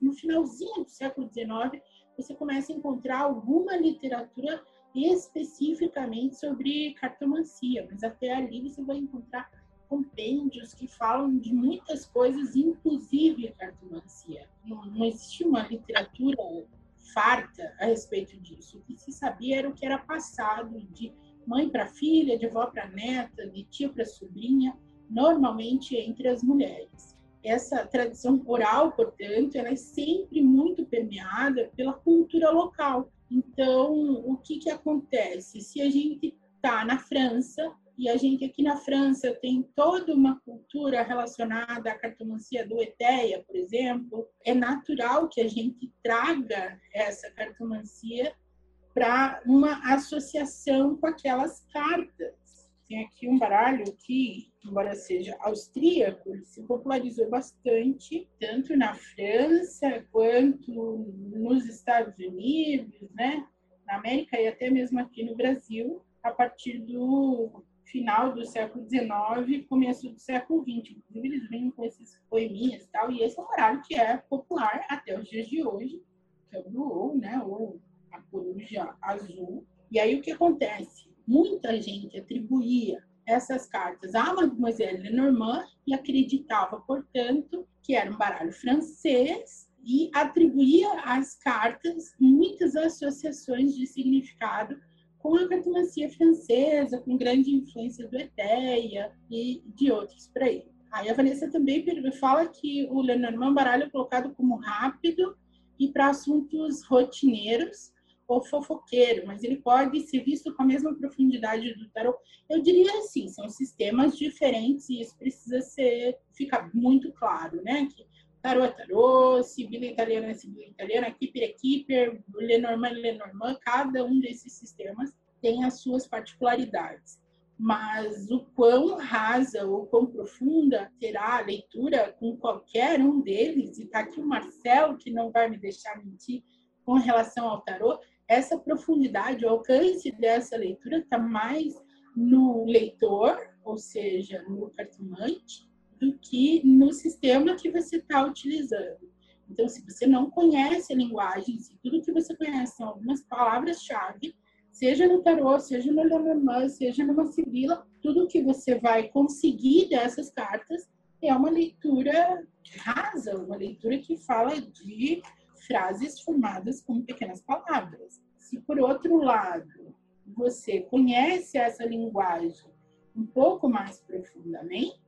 no finalzinho do século XIX, você começa a encontrar alguma literatura especificamente sobre cartomancia, mas até ali você vai encontrar compêndios que falam de muitas coisas, inclusive cartomancia. Não, não existe uma literatura farta a respeito disso. O que se sabia era o que era passado de mãe para filha, de avó para neta, de tia para sobrinha, normalmente entre as mulheres. Essa tradição oral, portanto, ela é sempre muito permeada pela cultura local. Então, o que, que acontece? Se a gente está na França, e a gente aqui na França tem toda uma cultura relacionada à cartomancia do Eteia, por exemplo. É natural que a gente traga essa cartomancia para uma associação com aquelas cartas. Tem aqui um baralho que, embora seja austríaco, ele se popularizou bastante, tanto na França quanto nos Estados Unidos, né? na América e até mesmo aqui no Brasil, a partir do final do século XIX começo do século XX. Inclusive, eles vêm com esses poeminhas e tal, e esse é um baralho que é popular até os dias de hoje, que é o do né, ou a coruja azul. E aí, o que acontece? Muita gente atribuía essas cartas a Mademoiselle Lenormand e acreditava, portanto, que era um baralho francês e atribuía às cartas muitas associações de significado com a cartomancia francesa, com grande influência do Eteia e de outros por aí. Aí a Vanessa também fala que o Lenormand baralho é colocado como rápido e para assuntos rotineiros ou fofoqueiro, mas ele pode ser visto com a mesma profundidade do tarot. Eu diria assim, são sistemas diferentes e isso precisa ser ficar muito claro, né? Que tarot é tarot, Sibila italiana é Sibila italiana, Keeper é Keeper, Lenormand é Lenormand, cada um desses sistemas tem as suas particularidades. Mas o quão rasa ou quão profunda terá a leitura com qualquer um deles, e está aqui o Marcel, que não vai me deixar mentir com relação ao tarot, essa profundidade, o alcance dessa leitura está mais no leitor, ou seja, no cartomante, do que no sistema que você está utilizando. Então, se você não conhece a linguagem, se tudo que você conhece são algumas palavras-chave, seja no tarô, seja no Lenormand, seja numa sibila, tudo que você vai conseguir dessas cartas é uma leitura rasa, uma leitura que fala de frases formadas com pequenas palavras. Se, por outro lado, você conhece essa linguagem um pouco mais profundamente,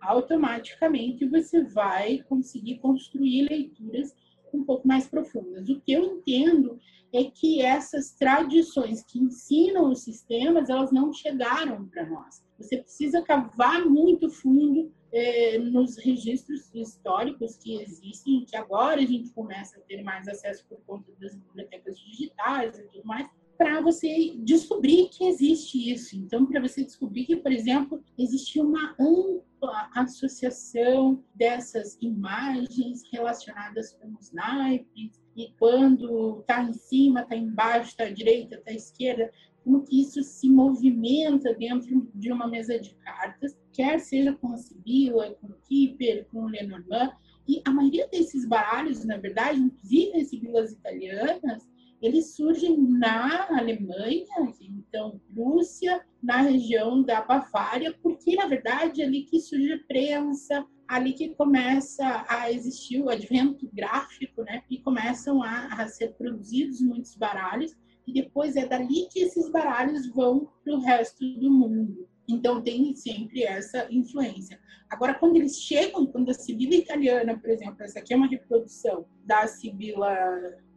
automaticamente você vai conseguir construir leituras um pouco mais profundas. O que eu entendo é que essas tradições que ensinam os sistemas, elas não chegaram para nós. Você precisa cavar muito fundo eh, nos registros históricos que existem, que agora a gente começa a ter mais acesso por conta das bibliotecas digitais e tudo mais, para você descobrir que existe isso. Então, para você descobrir que, por exemplo, existe uma ampla associação dessas imagens relacionadas com os naipes, e quando está em cima, está embaixo, está à direita, está à esquerda, como que isso se movimenta dentro de uma mesa de cartas, quer seja com a Sibila, com o Keeper, com o Lenormand, e a maioria desses baralhos, na verdade, inclusive as Sibilas italianas, eles surgem na Alemanha, então Prússia, na região da Bavária, porque na verdade é ali que surge a prensa, ali que começa a existir o advento gráfico, né? E começam a, a ser produzidos muitos baralhos e depois é dali que esses baralhos vão para o resto do mundo. Então tem sempre essa influência. Agora, quando eles chegam, quando a Sibila italiana, por exemplo, essa aqui é uma reprodução da Sibila,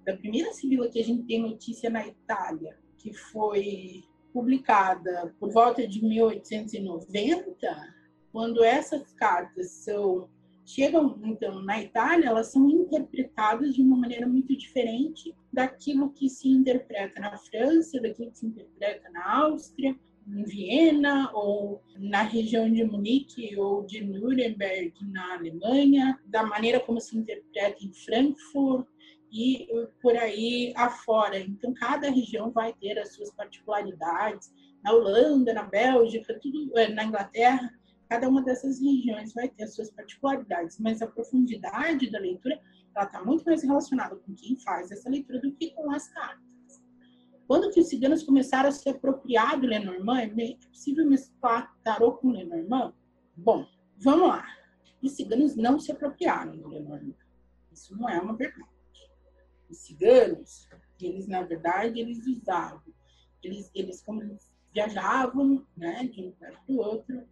da primeira Sibila que a gente tem notícia na Itália, que foi publicada por volta de 1890, quando essas cartas são chegam então na Itália, elas são interpretadas de uma maneira muito diferente daquilo que se interpreta na França, daquilo que se interpreta na Áustria, em Viena ou na região de Munique ou de Nuremberg na Alemanha, da maneira como se interpreta em Frankfurt e por aí afora. Então cada região vai ter as suas particularidades. Na Holanda, na Bélgica, tudo eh, na Inglaterra, cada uma dessas regiões vai ter as suas particularidades, mas a profundidade da leitura ela está muito mais relacionada com quem faz essa leitura do que com as cartas. Quando que os ciganos começaram a se apropriar do Lenormand, é possível mesclar tarô com Lenormand? Bom, vamos lá. Os ciganos não se apropriaram do Lenormand. Isso não é uma verdade. Os ciganos, eles na verdade, eles usavam, eles, eles como eles viajavam, né, de um lugar para outro,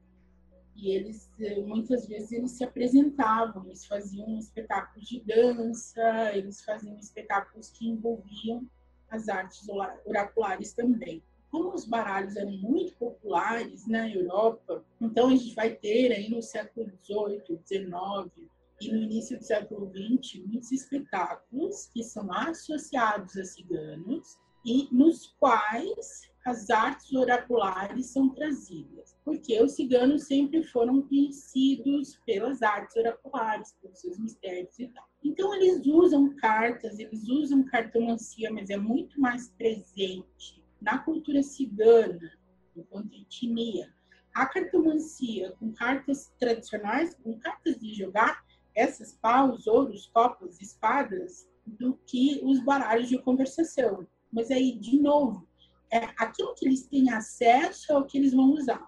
e eles eh, muitas vezes eles se apresentavam, eles faziam espetáculos de dança, eles faziam espetáculos que envolviam as artes oraculares também. Como os baralhos eram muito populares na Europa, então a gente vai ter aí no século XVIII, XIX e no início do século XX muitos espetáculos que são associados a ciganos e nos quais as artes oraculares são trazidas, porque os ciganos sempre foram conhecidos pelas artes oraculares, pelos seus mistérios e tal. Então, eles usam cartas, eles usam cartomancia, mas é muito mais presente na cultura cigana, enquanto etnia. A cartomancia com cartas tradicionais, com cartas de jogar, essas paus, ouros, copas, espadas, do que os baralhos de conversação. Mas aí, de novo, é, aquilo que eles têm acesso é o que eles vão usar.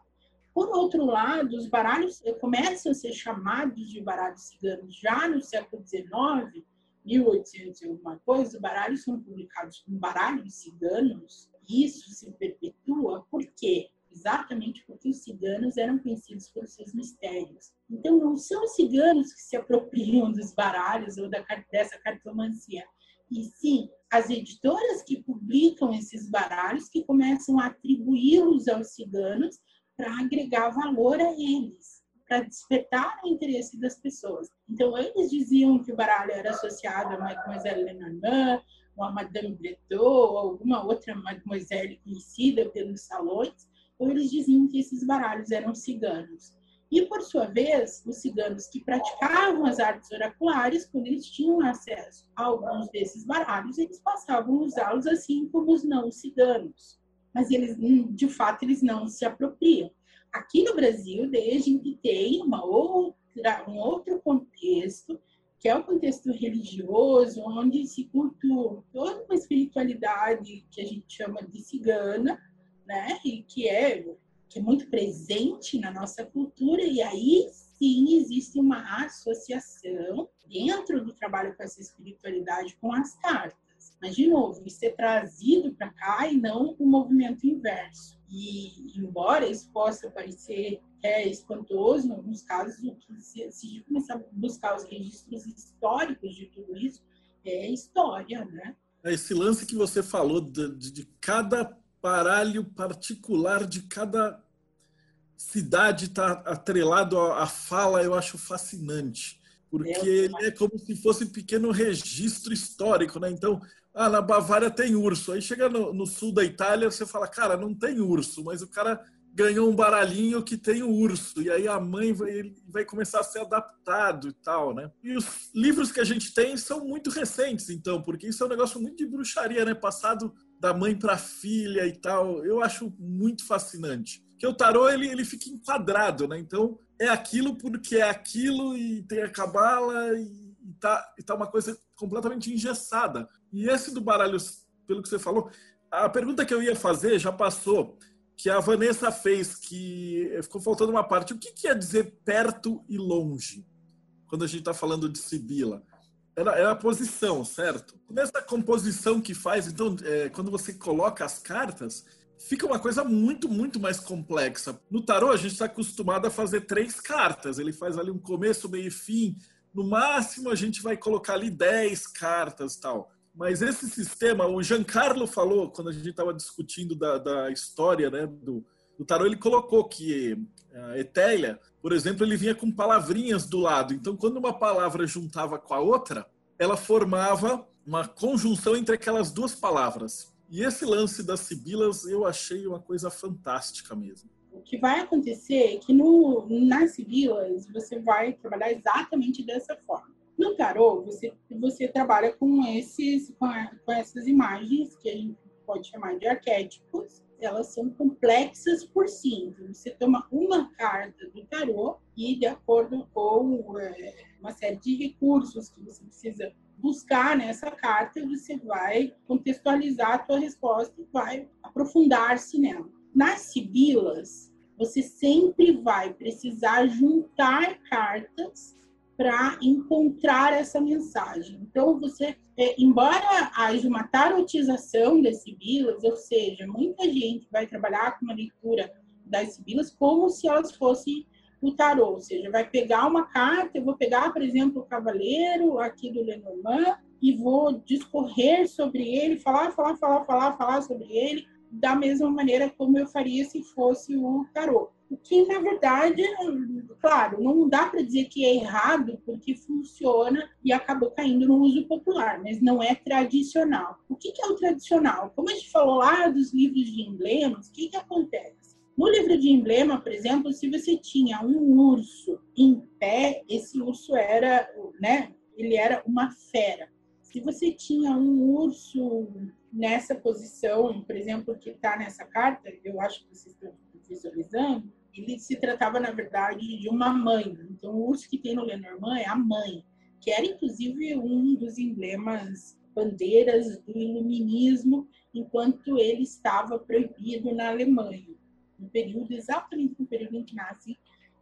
Por outro lado, os baralhos começam a ser chamados de baralhos ciganos já no século XIX, 1800 e alguma coisa, os baralhos são publicados como baralhos ciganos. Isso se perpetua por quê? Exatamente porque os ciganos eram conhecidos pelos seus mistérios. Então, não são os ciganos que se apropriam dos baralhos ou da, dessa cartomancia, e sim as editoras que publicam esses baralhos que começam a atribuí-los aos ciganos para agregar valor a eles, para despertar o interesse das pessoas. Então, eles diziam que o baralho era associado a Mademoiselle Lenormand, ou a Madame Breton, ou alguma outra Mademoiselle conhecida pelos salões, ou eles diziam que esses baralhos eram ciganos. E, por sua vez, os ciganos que praticavam as artes oraculares, quando eles tinham acesso a alguns desses baralhos, eles passavam a usá-los assim como os não ciganos. Mas eles, de fato, eles não se apropriam. Aqui no Brasil, desde gente tem uma outra, um outro contexto, que é o contexto religioso, onde se cultua toda uma espiritualidade que a gente chama de cigana, né? E que é que é muito presente na nossa cultura, e aí sim existe uma associação dentro do trabalho com essa espiritualidade com as cartas. Mas, de novo, isso é trazido para cá e não o movimento inverso. E, embora isso possa parecer é, espantoso, em alguns casos, se, se a gente começar a buscar os registros históricos de tudo isso, é história, né? Esse lance que você falou de, de, de cada baralho particular de cada cidade está atrelado à fala, eu acho fascinante. Porque ele é como se fosse um pequeno registro histórico, né? Então, ah, na Bavária tem urso. Aí chega no, no sul da Itália, você fala, cara, não tem urso, mas o cara ganhou um baralhinho que tem o urso, e aí a mãe vai, vai começar a ser adaptado e tal, né? E os livros que a gente tem são muito recentes, então, porque isso é um negócio muito de bruxaria, né? Passado da mãe para filha e tal. Eu acho muito fascinante. Que o tarô ele, ele fica enquadrado, né? Então é aquilo porque é aquilo e tem a cabala e, e, tá, e tá uma coisa completamente engessada. E esse do baralho pelo que você falou. A pergunta que eu ia fazer já passou, que a Vanessa fez, que ficou faltando uma parte. O que quer dizer perto e longe, quando a gente está falando de Sibila? É a posição, certo? Nessa composição que faz, então, é, quando você coloca as cartas, fica uma coisa muito, muito mais complexa. No tarô, a gente está acostumado a fazer três cartas. Ele faz ali um começo, meio e fim. No máximo, a gente vai colocar ali dez cartas tal. Mas esse sistema, o Giancarlo falou, quando a gente estava discutindo da, da história né, do, do tarô, ele colocou que a Etélia, por exemplo, ele vinha com palavrinhas do lado. Então, quando uma palavra juntava com a outra, ela formava uma conjunção entre aquelas duas palavras. E esse lance das sibilas eu achei uma coisa fantástica mesmo. O que vai acontecer é que no, nas sibilas você vai trabalhar exatamente dessa forma. No tarô, você, você trabalha com, esses, com, a, com essas imagens, que a gente pode chamar de arquétipos, elas são complexas por si. Então, você toma uma carta do tarô e, de acordo com é, uma série de recursos que você precisa buscar nessa carta, você vai contextualizar a tua resposta e vai aprofundar-se nela. Nas sibilas, você sempre vai precisar juntar cartas para encontrar essa mensagem. Então, você, é, embora haja uma tarotização das sibilas, ou seja, muita gente vai trabalhar com uma leitura das sibilas como se elas fossem o tarô, ou seja, vai pegar uma carta, eu vou pegar, por exemplo, o cavaleiro aqui do Lenormand e vou discorrer sobre ele, falar, falar, falar, falar, falar sobre ele, da mesma maneira como eu faria se fosse o tarô. Que, na verdade, claro, não dá para dizer que é errado, porque funciona e acabou caindo no uso popular, mas não é tradicional. O que, que é o tradicional? Como a gente falou lá dos livros de emblemas, o que, que acontece? No livro de emblema, por exemplo, se você tinha um urso em pé, esse urso era, né, ele era uma fera. Se você tinha um urso nessa posição, por exemplo, que está nessa carta, eu acho que vocês estão visualizando, ele se tratava, na verdade, de uma mãe. Então, o urso que tem no Lenormand é a mãe, que era, inclusive, um dos emblemas, bandeiras do iluminismo, enquanto ele estava proibido na Alemanha no período, exatamente no período em que nascem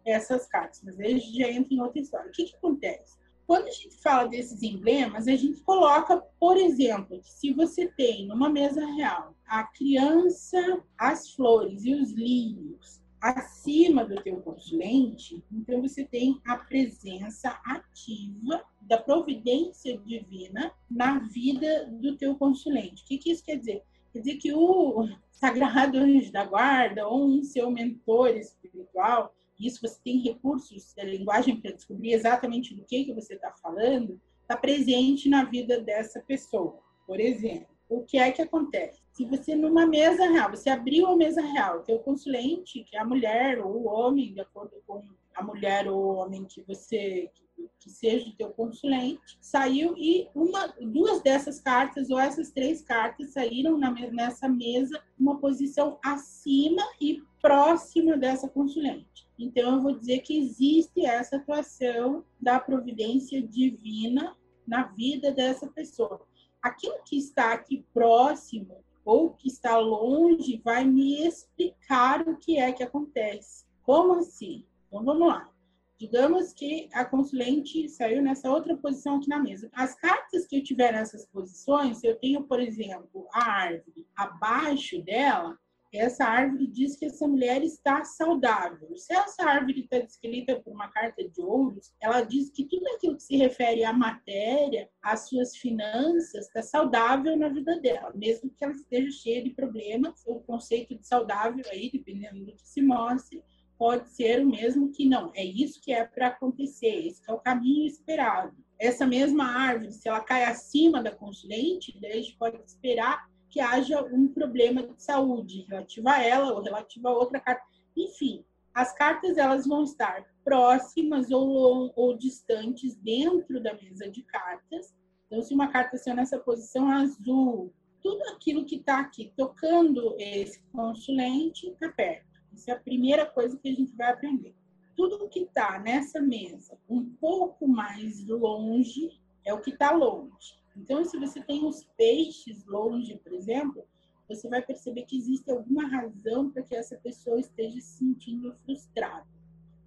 essas cartas. Mas aí já entra em outra história. O que, que acontece? Quando a gente fala desses emblemas, a gente coloca, por exemplo, que se você tem numa mesa real a criança, as flores e os lírios acima do teu consulente, então você tem a presença ativa da providência divina na vida do teu consulente. O que, que isso quer dizer? Quer dizer que o sagrado anjo da guarda ou um seu mentor espiritual, isso você tem recursos da linguagem para descobrir exatamente do que, que você está falando, está presente na vida dessa pessoa. Por exemplo, o que é que acontece? Se você numa mesa real, você abriu a mesa real, teu consulente, que é a mulher ou o homem, de acordo com a mulher ou o homem que você que seja o teu consulente, saiu e uma, duas dessas cartas ou essas três cartas saíram na, nessa mesa uma posição acima e próxima dessa consulente. Então eu vou dizer que existe essa atuação da providência divina na vida dessa pessoa. Aquilo que está aqui próximo ou que está longe vai me explicar o que é que acontece. Como assim? Então vamos lá. Digamos que a consulente saiu nessa outra posição aqui na mesa. As cartas que eu tiver nessas posições, eu tenho, por exemplo, a árvore. Abaixo dela, essa árvore diz que essa mulher está saudável. Se essa árvore está descrita por uma carta de ouros, ela diz que tudo aquilo que se refere à matéria, às suas finanças, está saudável na vida dela, mesmo que ela esteja cheia de problemas. O conceito de saudável aí, dependendo do que se mostre, pode ser o mesmo que não. É isso que é para acontecer, esse é o caminho esperado. Essa mesma árvore, se ela cai acima da consulente, a gente pode esperar que haja um problema de saúde relativo a ela ou relativo a outra carta. Enfim, as cartas elas vão estar próximas ou, ou distantes dentro da mesa de cartas. Então, se uma carta saiu nessa posição azul, tudo aquilo que está aqui tocando esse consulente está perto. Isso é a primeira coisa que a gente vai aprender. Tudo que está nessa mesa um pouco mais longe é o que está longe. Então, se você tem os peixes longe, por exemplo, você vai perceber que existe alguma razão para que essa pessoa esteja se sentindo frustrada.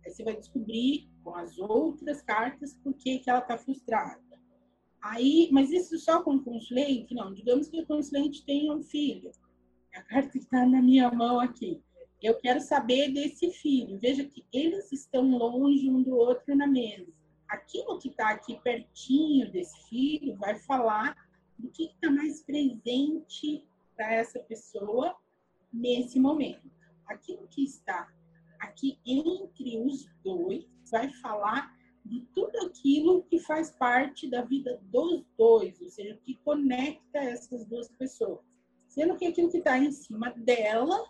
Aí você vai descobrir com as outras cartas por que, que ela está frustrada. Aí, mas isso só com o consulente? Não, digamos que o consulente tenha um filho. É a carta que está na minha mão aqui. Eu quero saber desse filho. Veja que eles estão longe um do outro na mesa. Aquilo que está aqui pertinho desse filho vai falar do que está mais presente para essa pessoa nesse momento. Aquilo que está aqui entre os dois vai falar de tudo aquilo que faz parte da vida dos dois, ou seja, que conecta essas duas pessoas. Sendo que aquilo que está em cima dela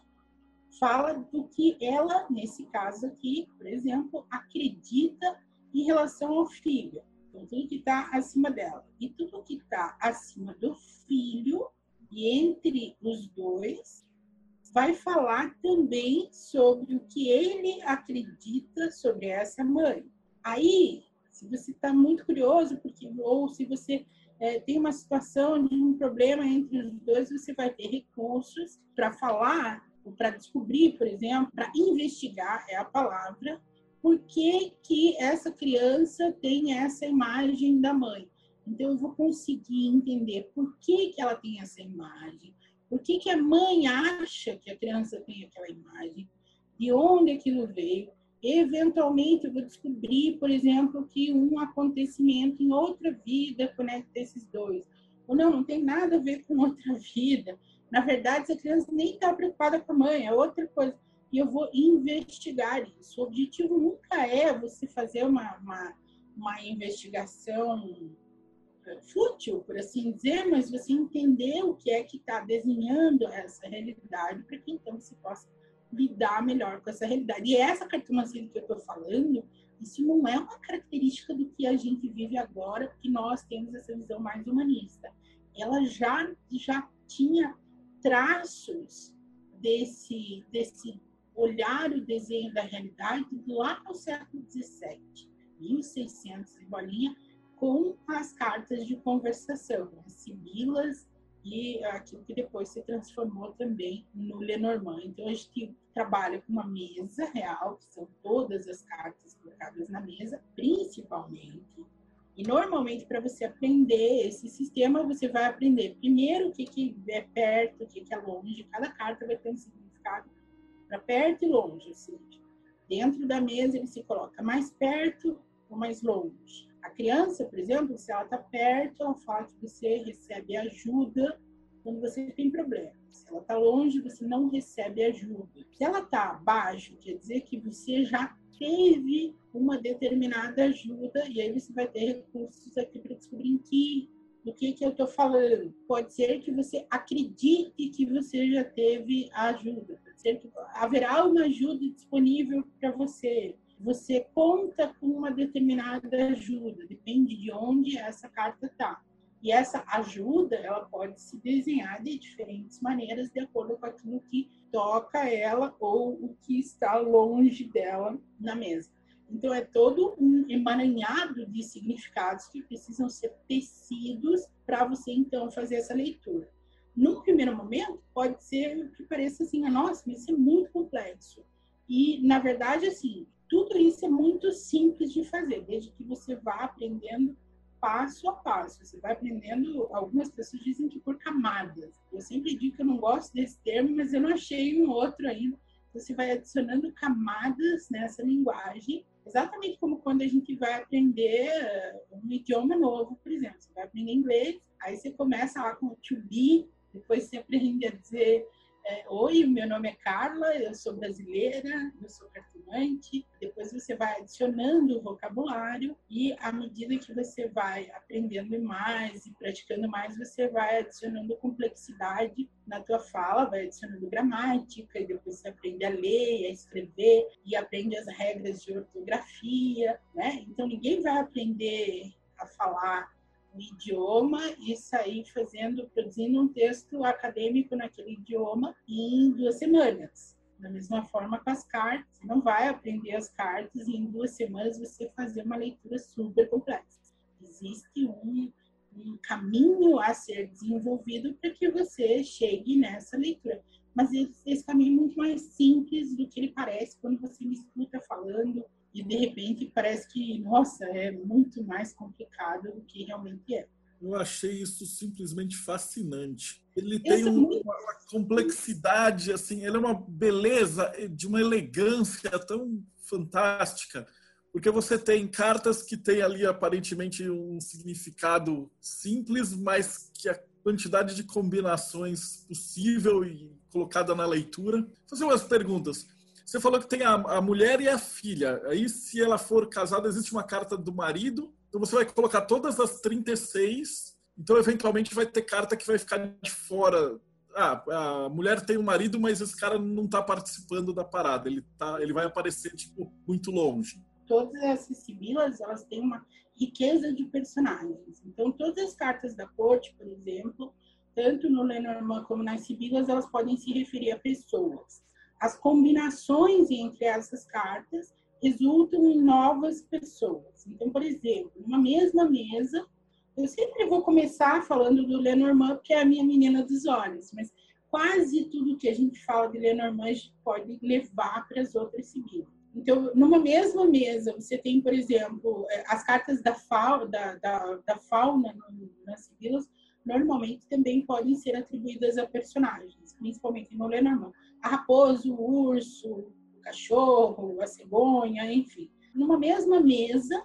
fala do que ela, nesse caso aqui, por exemplo, acredita em relação ao filho. Então, tudo que está acima dela. E tudo que está acima do filho e entre os dois vai falar também sobre o que ele acredita sobre essa mãe. Aí, se você está muito curioso, porque ou se você é, tem uma situação de um problema entre os dois, você vai ter recursos para falar, para descobrir, por exemplo, para investigar é a palavra, por que, que essa criança tem essa imagem da mãe. Então, eu vou conseguir entender por que, que ela tem essa imagem, por que, que a mãe acha que a criança tem aquela imagem, de onde aquilo veio. Eventualmente, eu vou descobrir, por exemplo, que um acontecimento em outra vida conecta esses dois. Ou não, não tem nada a ver com outra vida. Na verdade, essa criança nem está preocupada com a mãe, é outra coisa. E eu vou investigar isso. O objetivo nunca é você fazer uma, uma, uma investigação fútil, por assim dizer, mas você entender o que é que está desenhando essa realidade para que então você possa lidar melhor com essa realidade. E essa cartomancia que eu estou falando, isso não é uma característica do que a gente vive agora, porque nós temos essa visão mais humanista. Ela já, já tinha traços desse, desse olhar o desenho da realidade lá no século XVII, 1600 e bolinha, com as cartas de conversação, as sibilas e aquilo que depois se transformou também no Lenormand. Então, a gente trabalha com uma mesa real, que são todas as cartas colocadas na mesa, principalmente. E, normalmente, para você aprender esse sistema, você vai aprender primeiro o que, que é perto, o que, que é longe. Cada carta vai ter um significado para perto e longe, ou seja, dentro da mesa ele se coloca mais perto ou mais longe. A criança, por exemplo, se ela está perto, ela fala que você recebe ajuda quando você tem problema. Se ela está longe, você não recebe ajuda. Se ela está abaixo, quer dizer que você já teve uma determinada ajuda e aí você vai ter recursos aqui para descobrir em que do que, que eu estou falando. Pode ser que você acredite que você já teve ajuda. Pode ser que haverá uma ajuda disponível para você você conta com uma determinada ajuda, depende de onde essa carta está. E essa ajuda, ela pode se desenhar de diferentes maneiras, de acordo com aquilo que toca ela ou o que está longe dela na mesa. Então, é todo um emaranhado de significados que precisam ser tecidos para você, então, fazer essa leitura. Num primeiro momento, pode ser que pareça assim, nossa, mas isso é muito complexo. E, na verdade, assim, tudo isso é muito simples de fazer, desde que você vá aprendendo passo a passo. Você vai aprendendo, algumas pessoas dizem que por camadas. Eu sempre digo que eu não gosto desse termo, mas eu não achei um outro ainda. Você vai adicionando camadas nessa linguagem, exatamente como quando a gente vai aprender eh, um idioma novo, por exemplo. Você vai aprender inglês, aí você começa lá com o to be, depois você aprende a dizer é, Oi, meu nome é Carla, eu sou brasileira, eu sou cartomante. Depois você vai adicionando o vocabulário e à medida que você vai aprendendo mais e praticando mais, você vai adicionando complexidade na tua fala, vai adicionando gramática e depois você aprende a ler, a escrever e aprende as regras de ortografia, né? Então ninguém vai aprender a falar idioma e sair fazendo, produzindo um texto acadêmico naquele idioma em duas semanas. Da mesma forma com as cartas, você não vai aprender as cartas e em duas semanas você fazer uma leitura super complexa. Existe um, um caminho a ser desenvolvido para que você chegue nessa leitura. Mas esse, esse caminho é muito mais simples do que ele parece quando você me escuta falando e de repente parece que, nossa, é muito mais complicado do que realmente é. Eu achei isso simplesmente fascinante. Ele tem um, uma, uma complexidade, assim, ele é uma beleza de uma elegância tão fantástica, porque você tem cartas que têm ali aparentemente um significado simples, mas que a quantidade de combinações possível e colocada na leitura. Vou fazer umas perguntas. Você falou que tem a, a mulher e a filha. Aí, se ela for casada, existe uma carta do marido. Então, você vai colocar todas as 36. Então, eventualmente, vai ter carta que vai ficar de fora. Ah, a mulher tem um marido, mas esse cara não está participando da parada. Ele, tá, ele vai aparecer, tipo, muito longe. Todas essas sibilas, elas têm uma riqueza de personagens. Então, todas as cartas da corte, por exemplo, tanto no Lenormand como nas sibilas, elas podem se referir a pessoas as combinações entre essas cartas resultam em novas pessoas. Então, por exemplo, numa mesma mesa, eu sempre vou começar falando do Lenormand, que é a minha menina dos olhos, mas quase tudo que a gente fala de Lenormand a gente pode levar para as outras seguidas. Então, numa mesma mesa, você tem, por exemplo, é, as cartas da, fauna, da, da, da fauna nas sibilas, normalmente também podem ser atribuídas a personagens, principalmente no Lenormand a raposa, o urso, o cachorro, a cegonha, enfim. Numa mesma mesa,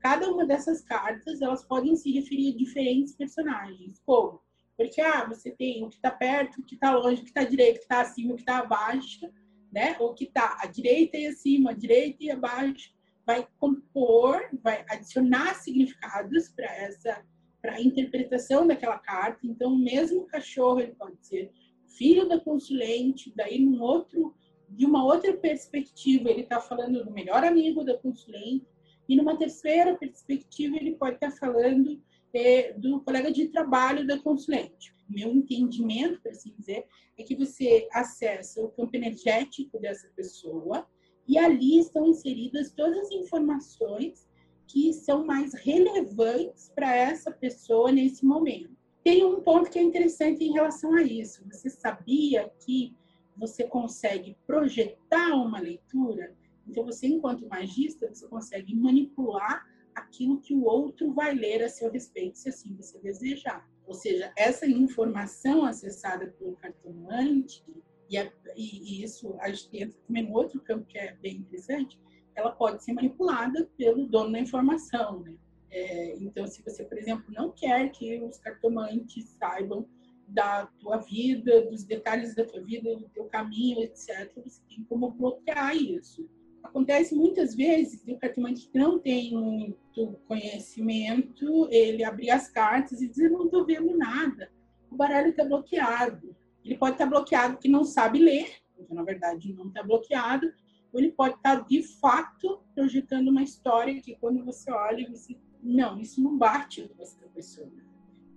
cada uma dessas cartas elas podem se referir a diferentes personagens. Como? Porque ah, você tem o que está perto, o que está longe, o que está direito, o que está acima, o que está abaixo, né? O que está à direita e acima, à direita e abaixo, vai compor, vai adicionar significados para essa, para a interpretação daquela carta. Então, o mesmo cachorro ele pode ser filho da consulente, daí num outro, de uma outra perspectiva, ele está falando do melhor amigo da consulente, e numa terceira perspectiva, ele pode estar tá falando é, do colega de trabalho da consulente. Meu entendimento, por assim dizer, é que você acessa o campo energético dessa pessoa e ali estão inseridas todas as informações que são mais relevantes para essa pessoa nesse momento. Tem um ponto que é interessante em relação a isso. Você sabia que você consegue projetar uma leitura? Então, você, enquanto magista, você consegue manipular aquilo que o outro vai ler a seu respeito, se assim você desejar. Ou seja, essa informação acessada pelo cartomante, e, e, e isso a gente entra também no outro campo que é bem interessante, ela pode ser manipulada pelo dono da informação, né? É, então, se você, por exemplo, não quer que os cartomantes saibam da tua vida, dos detalhes da tua vida, do teu caminho, etc., você tem como bloquear isso. Acontece muitas vezes que o cartomante não tem muito conhecimento, ele abrir as cartas e dizer, não estou vendo nada. O baralho está bloqueado. Ele pode estar tá bloqueado que não sabe ler, então, na verdade, não está bloqueado, ou ele pode estar, tá, de fato, projetando uma história que, quando você olha, você não, isso não bate com essa pessoa.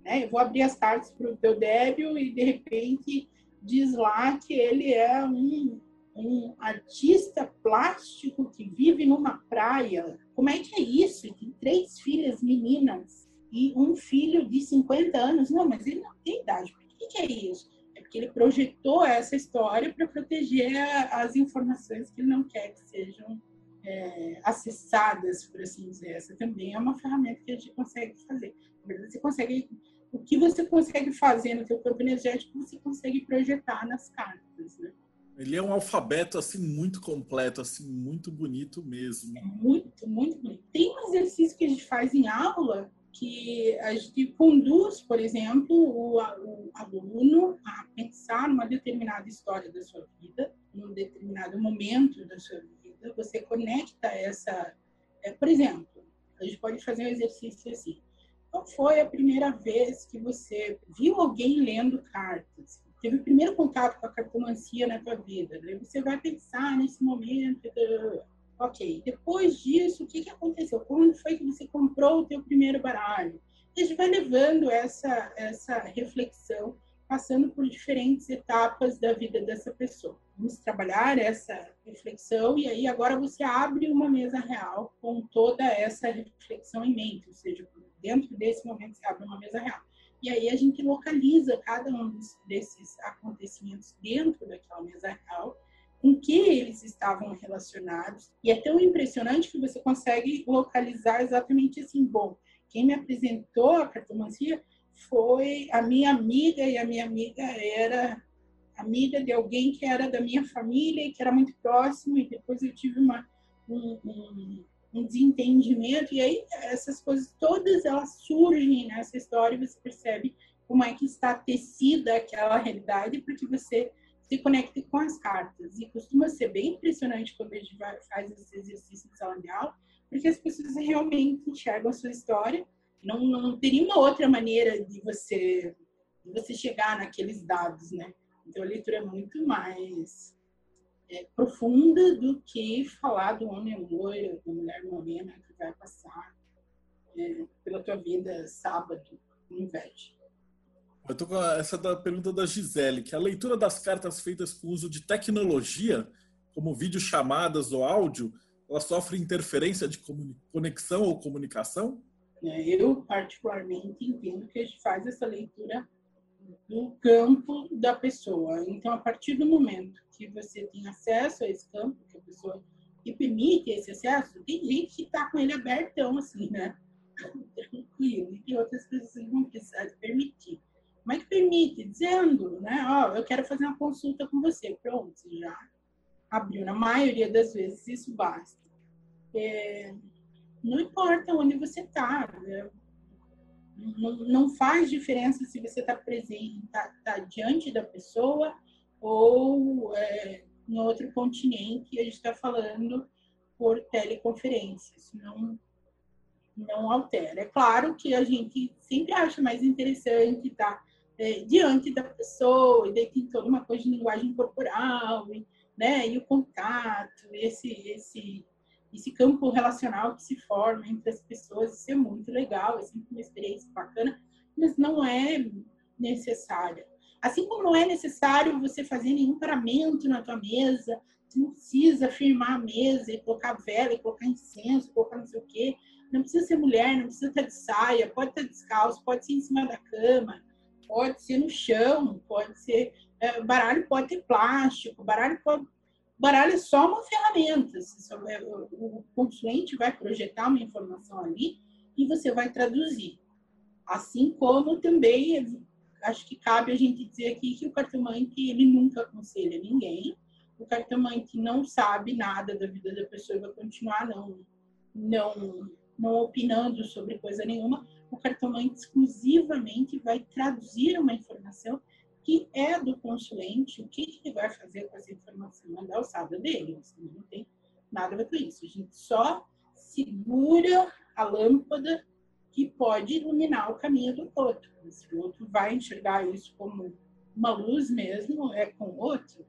Né? Eu vou abrir as cartas para o teu débil e, de repente, diz lá que ele é um, um artista plástico que vive numa praia. Como é que é isso? Tem três filhas meninas e um filho de 50 anos. Não, mas ele não tem idade. Por que, que é isso? É porque ele projetou essa história para proteger as informações que ele não quer que sejam é, acessadas, por assim dizer. Essa também é uma ferramenta que a gente consegue fazer. Você consegue, o que você consegue fazer no seu campo energético, você consegue projetar nas cartas, né? Ele é um alfabeto assim muito completo, assim muito bonito mesmo. É muito, muito bonito. Tem um exercício que a gente faz em aula que a gente conduz, por exemplo, o, o aluno a pensar numa determinada história da sua vida, num determinado momento da sua vida você conecta essa. É, por exemplo, a gente pode fazer um exercício assim. Qual foi a primeira vez que você viu alguém lendo cartas? Teve o primeiro contato com a cartomancia na tua vida. Daí você vai pensar nesse momento. Ok, depois disso, o que, que aconteceu? Quando foi que você comprou o teu primeiro baralho? A gente vai levando essa, essa reflexão passando por diferentes etapas da vida dessa pessoa. Vamos trabalhar essa reflexão e aí agora você abre uma mesa real com toda essa reflexão em mente, ou seja, dentro desse momento se abre uma mesa real. E aí a gente localiza cada um desses acontecimentos dentro daquela mesa real, com que eles estavam relacionados. E é tão impressionante que você consegue localizar exatamente assim, bom, quem me apresentou a cartomancia foi a minha amiga, e a minha amiga era amiga de alguém que era da minha família e que era muito próximo, e depois eu tive uma, um, um, um desentendimento, e aí essas coisas todas elas surgem nessa história e você percebe como é que está tecida aquela realidade, porque você se conecta com as cartas. E costuma ser bem impressionante quando a gente faz esse exercício de sala de aula, porque as pessoas realmente enxergam a sua história. Não, não teria uma outra maneira de você, de você chegar naqueles dados, né? Então a leitura é muito mais é, profunda do que falar do homem loiro, da mulher morena que vai passar é, pela tua vida sábado, no inveja. Eu tô com essa da pergunta da Gisele, que a leitura das cartas feitas com uso de tecnologia, como videochamadas ou áudio, ela sofre interferência de conexão ou comunicação? É, eu, particularmente, entendo que a gente faz essa leitura do campo da pessoa. Então, a partir do momento que você tem acesso a esse campo, que a pessoa que permite esse acesso, tem gente que está com ele abertão, assim, né? Tranquilo. E tem outras pessoas que vão precisar de permitir. É que permite? Dizendo, né? Ó, oh, eu quero fazer uma consulta com você. Pronto, você já abriu. Na maioria das vezes, isso basta. É, não importa onde você está. Né? Não, faz diferença se você está presente, está tá diante da pessoa ou é, no outro continente a gente está falando por teleconferência. Isso não, não altera. É claro que a gente sempre acha mais interessante estar tá é, diante da pessoa, e daí tem toda uma coisa de linguagem corporal, e, né, e o contato, esse, esse, esse campo relacional que se forma entre as pessoas, isso é muito legal, é sempre uma experiência bacana, mas não é necessária. Assim como não é necessário você fazer nenhum paramento na tua mesa, você não precisa firmar a mesa e colocar vela, e colocar incenso, colocar não sei o quê. Não precisa ser mulher, não precisa estar de saia, pode estar descalço, pode ser em cima da cama, pode ser no chão, pode ser. É, baralho pode ter plástico, baralho pode. Baralho é só uma ferramenta. O consulente vai projetar uma informação ali e você vai traduzir. Assim como também acho que cabe a gente dizer aqui que o cartomante ele nunca aconselha ninguém. O cartomante não sabe nada da vida da pessoa e vai continuar não não não opinando sobre coisa nenhuma o cartomante exclusivamente vai traduzir uma informação que é do consulente, o que ele vai fazer com essa informação é da alçada dele, não tem nada a ver com isso. A gente só segura a lâmpada que pode iluminar o caminho do outro. Se o outro vai enxergar isso como uma luz mesmo, é com o outro.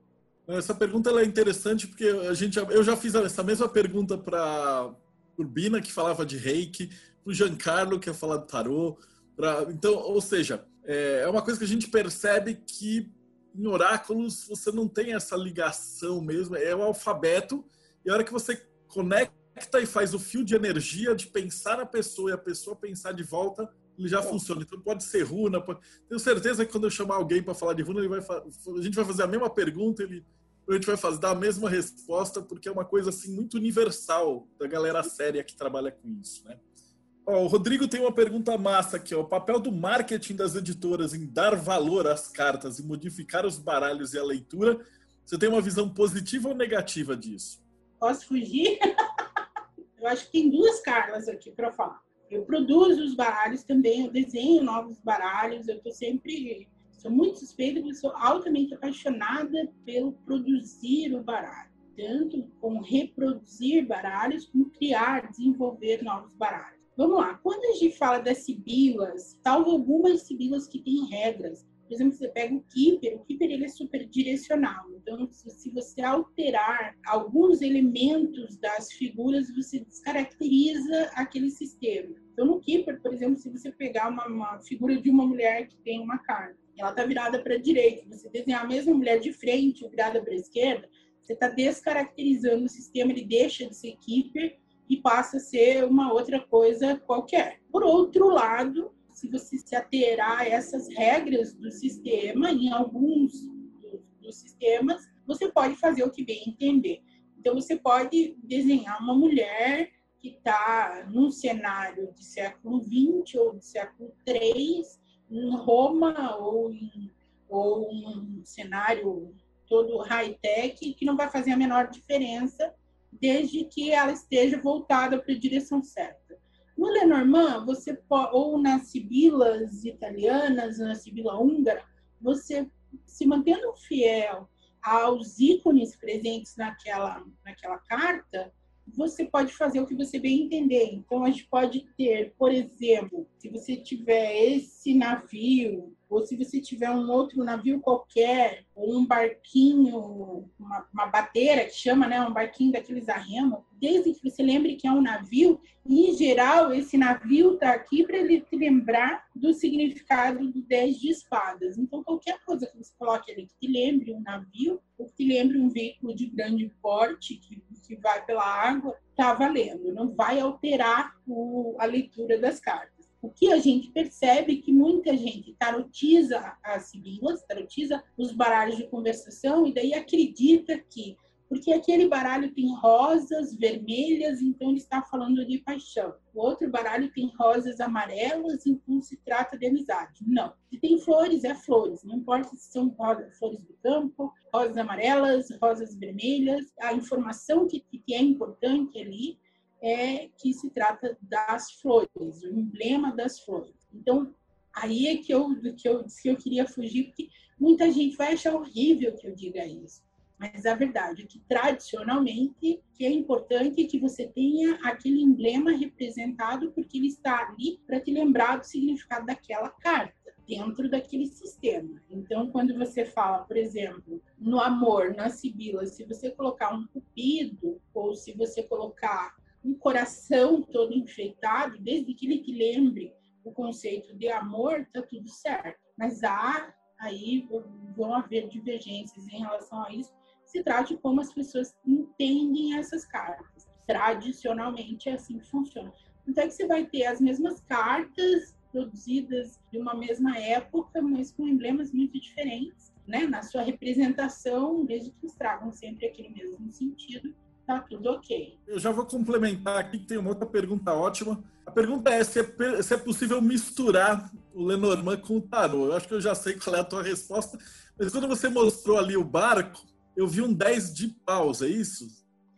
Essa pergunta é interessante porque a gente, eu já fiz essa mesma pergunta para Urbina, que falava de reiki, para o Giancarlo, que ia falar do tarô. Pra... Então, ou seja, é, é uma coisa que a gente percebe que em oráculos você não tem essa ligação mesmo, é o alfabeto, e a hora que você conecta e faz o fio de energia de pensar na pessoa e a pessoa pensar de volta, ele já funciona. Então pode ser runa. Pode... Tenho certeza que quando eu chamar alguém para falar de runa, ele vai fa... a gente vai fazer a mesma pergunta, ele a gente vai fazer dar a mesma resposta, porque é uma coisa assim muito universal da galera séria que trabalha com isso, né? Ó, o Rodrigo tem uma pergunta massa aqui. Ó. O papel do marketing das editoras em dar valor às cartas e modificar os baralhos e a leitura, você tem uma visão positiva ou negativa disso? Posso fugir? eu acho que tem duas Carlas aqui para falar. Eu produzo os baralhos também, eu desenho novos baralhos, eu estou sempre. Sou muito suspeita, porque sou altamente apaixonada pelo produzir o baralho. Tanto com reproduzir baralhos, como criar, desenvolver novos baralhos. Vamos lá. Quando a gente fala das sibilas, salvo algumas sibilas que têm regras. Por exemplo, você pega o Keeper, o Keeper ele é super direcional. Então, se você alterar alguns elementos das figuras, você descaracteriza aquele sistema. Então, no Keeper, por exemplo, se você pegar uma, uma figura de uma mulher que tem uma carta, ela está virada para a direita, você desenhar a mesma mulher de frente, virada para a esquerda, você está descaracterizando o sistema, ele deixa de ser Keeper e passa a ser uma outra coisa qualquer. Por outro lado, se você se aterrar a essas regras do sistema, em alguns dos sistemas, você pode fazer o que bem entender. Então, você pode desenhar uma mulher que está num cenário de século XX ou de século III, em Roma ou em ou um cenário todo high-tech, que não vai fazer a menor diferença, desde que ela esteja voltada para a direção certa. No Lenormand, você ou nas sibilas italianas, na sibila húngara, você se mantendo fiel aos ícones presentes naquela, naquela carta, você pode fazer o que você bem entender. Então, a gente pode ter, por exemplo, se você tiver esse navio, ou se você tiver um outro navio qualquer, ou um barquinho, uma, uma bateira que chama, né, um barquinho daqueles a remo, desde que você lembre que é um navio, em geral, esse navio está aqui para ele te lembrar do significado do 10 de espadas. Então, qualquer coisa que você coloque ali que te lembre um navio, ou que te lembre um veículo de grande porte que, que vai pela água, está valendo. Não vai alterar o, a leitura das cartas. O que a gente percebe é que muita gente tarotiza as sibilas, tarotiza os baralhos de conversação e daí acredita que porque aquele baralho tem rosas vermelhas, então ele está falando de paixão. O outro baralho tem rosas amarelas, então se trata de amizade. Não. Se tem flores, é flores. Não importa se são flores do campo, rosas amarelas, rosas vermelhas. A informação que, que é importante ali é que se trata das flores, o emblema das flores. Então, aí é que eu, que eu disse que eu queria fugir, porque muita gente vai achar horrível que eu diga isso. Mas a verdade é que, tradicionalmente, que é importante que você tenha aquele emblema representado, porque ele está ali para te lembrar do significado daquela carta dentro daquele sistema. Então, quando você fala, por exemplo, no amor, na sibila, se você colocar um cupido, ou se você colocar um coração todo enfeitado, desde que ele te lembre o conceito de amor, tá tudo certo. Mas há aí vão haver divergências em relação a isso. Se trata de como as pessoas entendem essas cartas. Tradicionalmente é assim que funciona. Então é que você vai ter as mesmas cartas produzidas de uma mesma época, mas com emblemas muito diferentes, né? Na sua representação, desde que eles tragam sempre aquele mesmo sentido tá tudo ok. Eu já vou complementar aqui, que tem uma outra pergunta ótima. A pergunta é se, é se é possível misturar o Lenormand com o tarô. Eu acho que eu já sei qual é a tua resposta, mas quando você mostrou ali o barco, eu vi um 10 de paus, é isso?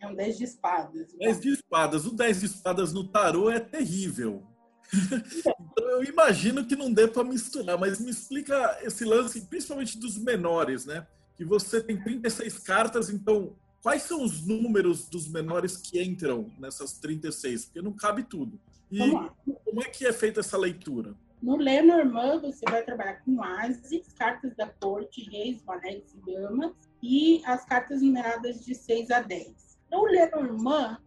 É um 10 de espadas. 10 de espadas. O 10 de espadas no tarô é terrível. então eu imagino que não dê para misturar, mas me explica esse lance, principalmente dos menores, né? Que você tem 36 cartas, então quais são os números dos menores que entram nessas 36? Porque não cabe tudo. E como é que é feita essa leitura? No Lenormand, você vai trabalhar com ases, cartas da corte, reis, manéis e damas, e as cartas numeradas de 6 a 10. No Lenormand,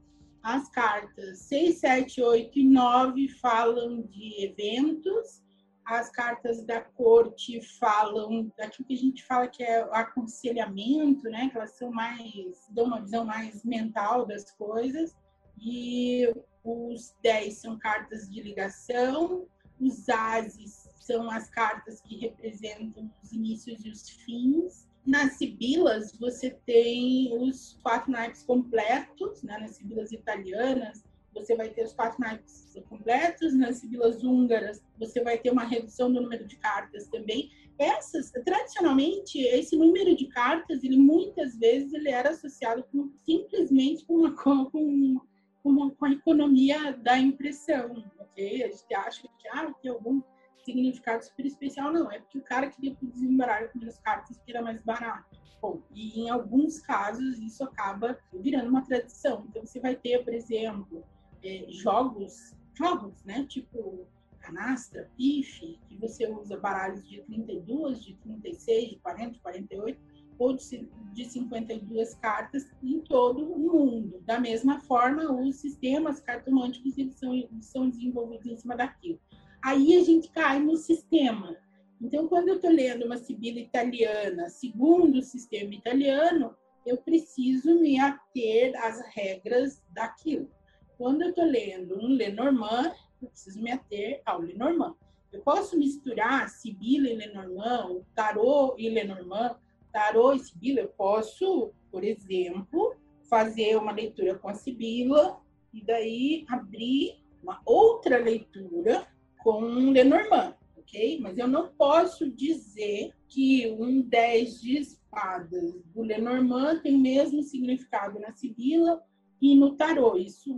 as cartas 6, 7, 8 e 9 falam de eventos, as cartas da corte falam daquilo que a gente fala que é aconselhamento, né? Que elas são mais, dão uma visão mais mental das coisas. E os 10 são cartas de ligação, os ases são as cartas que representam os inícios e os fins. Nas sibilas, você tem os quatro naipes completos, né? nas sibilas italianas, você vai ter os quatro naipes completos, nas sibilas húngaras você vai ter uma redução do número de cartas também. Essas, tradicionalmente, esse número de cartas, ele muitas vezes ele era associado com, simplesmente com, uma, com, com, com a economia da impressão, ok? A gente acha que ah, tem algum significado super especial, não. É porque o cara queria baralho com menos cartas porque era mais barato. Bom, e em alguns casos isso acaba virando uma tradição. Então você vai ter, por exemplo, é, jogos, jogos, né? Tipo canastra, pife, que você usa baralhos de 32, de 36, de 40, de 48 ou de, de 52 cartas em todo o mundo. Da mesma forma, os sistemas cartomânticos eles são, eles são desenvolvidos em cima daquilo. Aí a gente cai no sistema. Então, quando eu estou lendo uma sibila italiana, segundo o sistema italiano, eu preciso me ater às regras daquilo. Quando eu estou lendo um Lenormand, eu preciso me ater ao Lenormand. Eu posso misturar Sibila e Lenormand, o Tarot e Lenormand, Tarot e Sibila. Eu posso, por exemplo, fazer uma leitura com a Sibila e daí abrir uma outra leitura com Lenormand, ok? Mas eu não posso dizer que um 10 de espadas do Lenormand tem o mesmo significado na Sibila e no Tarot. Isso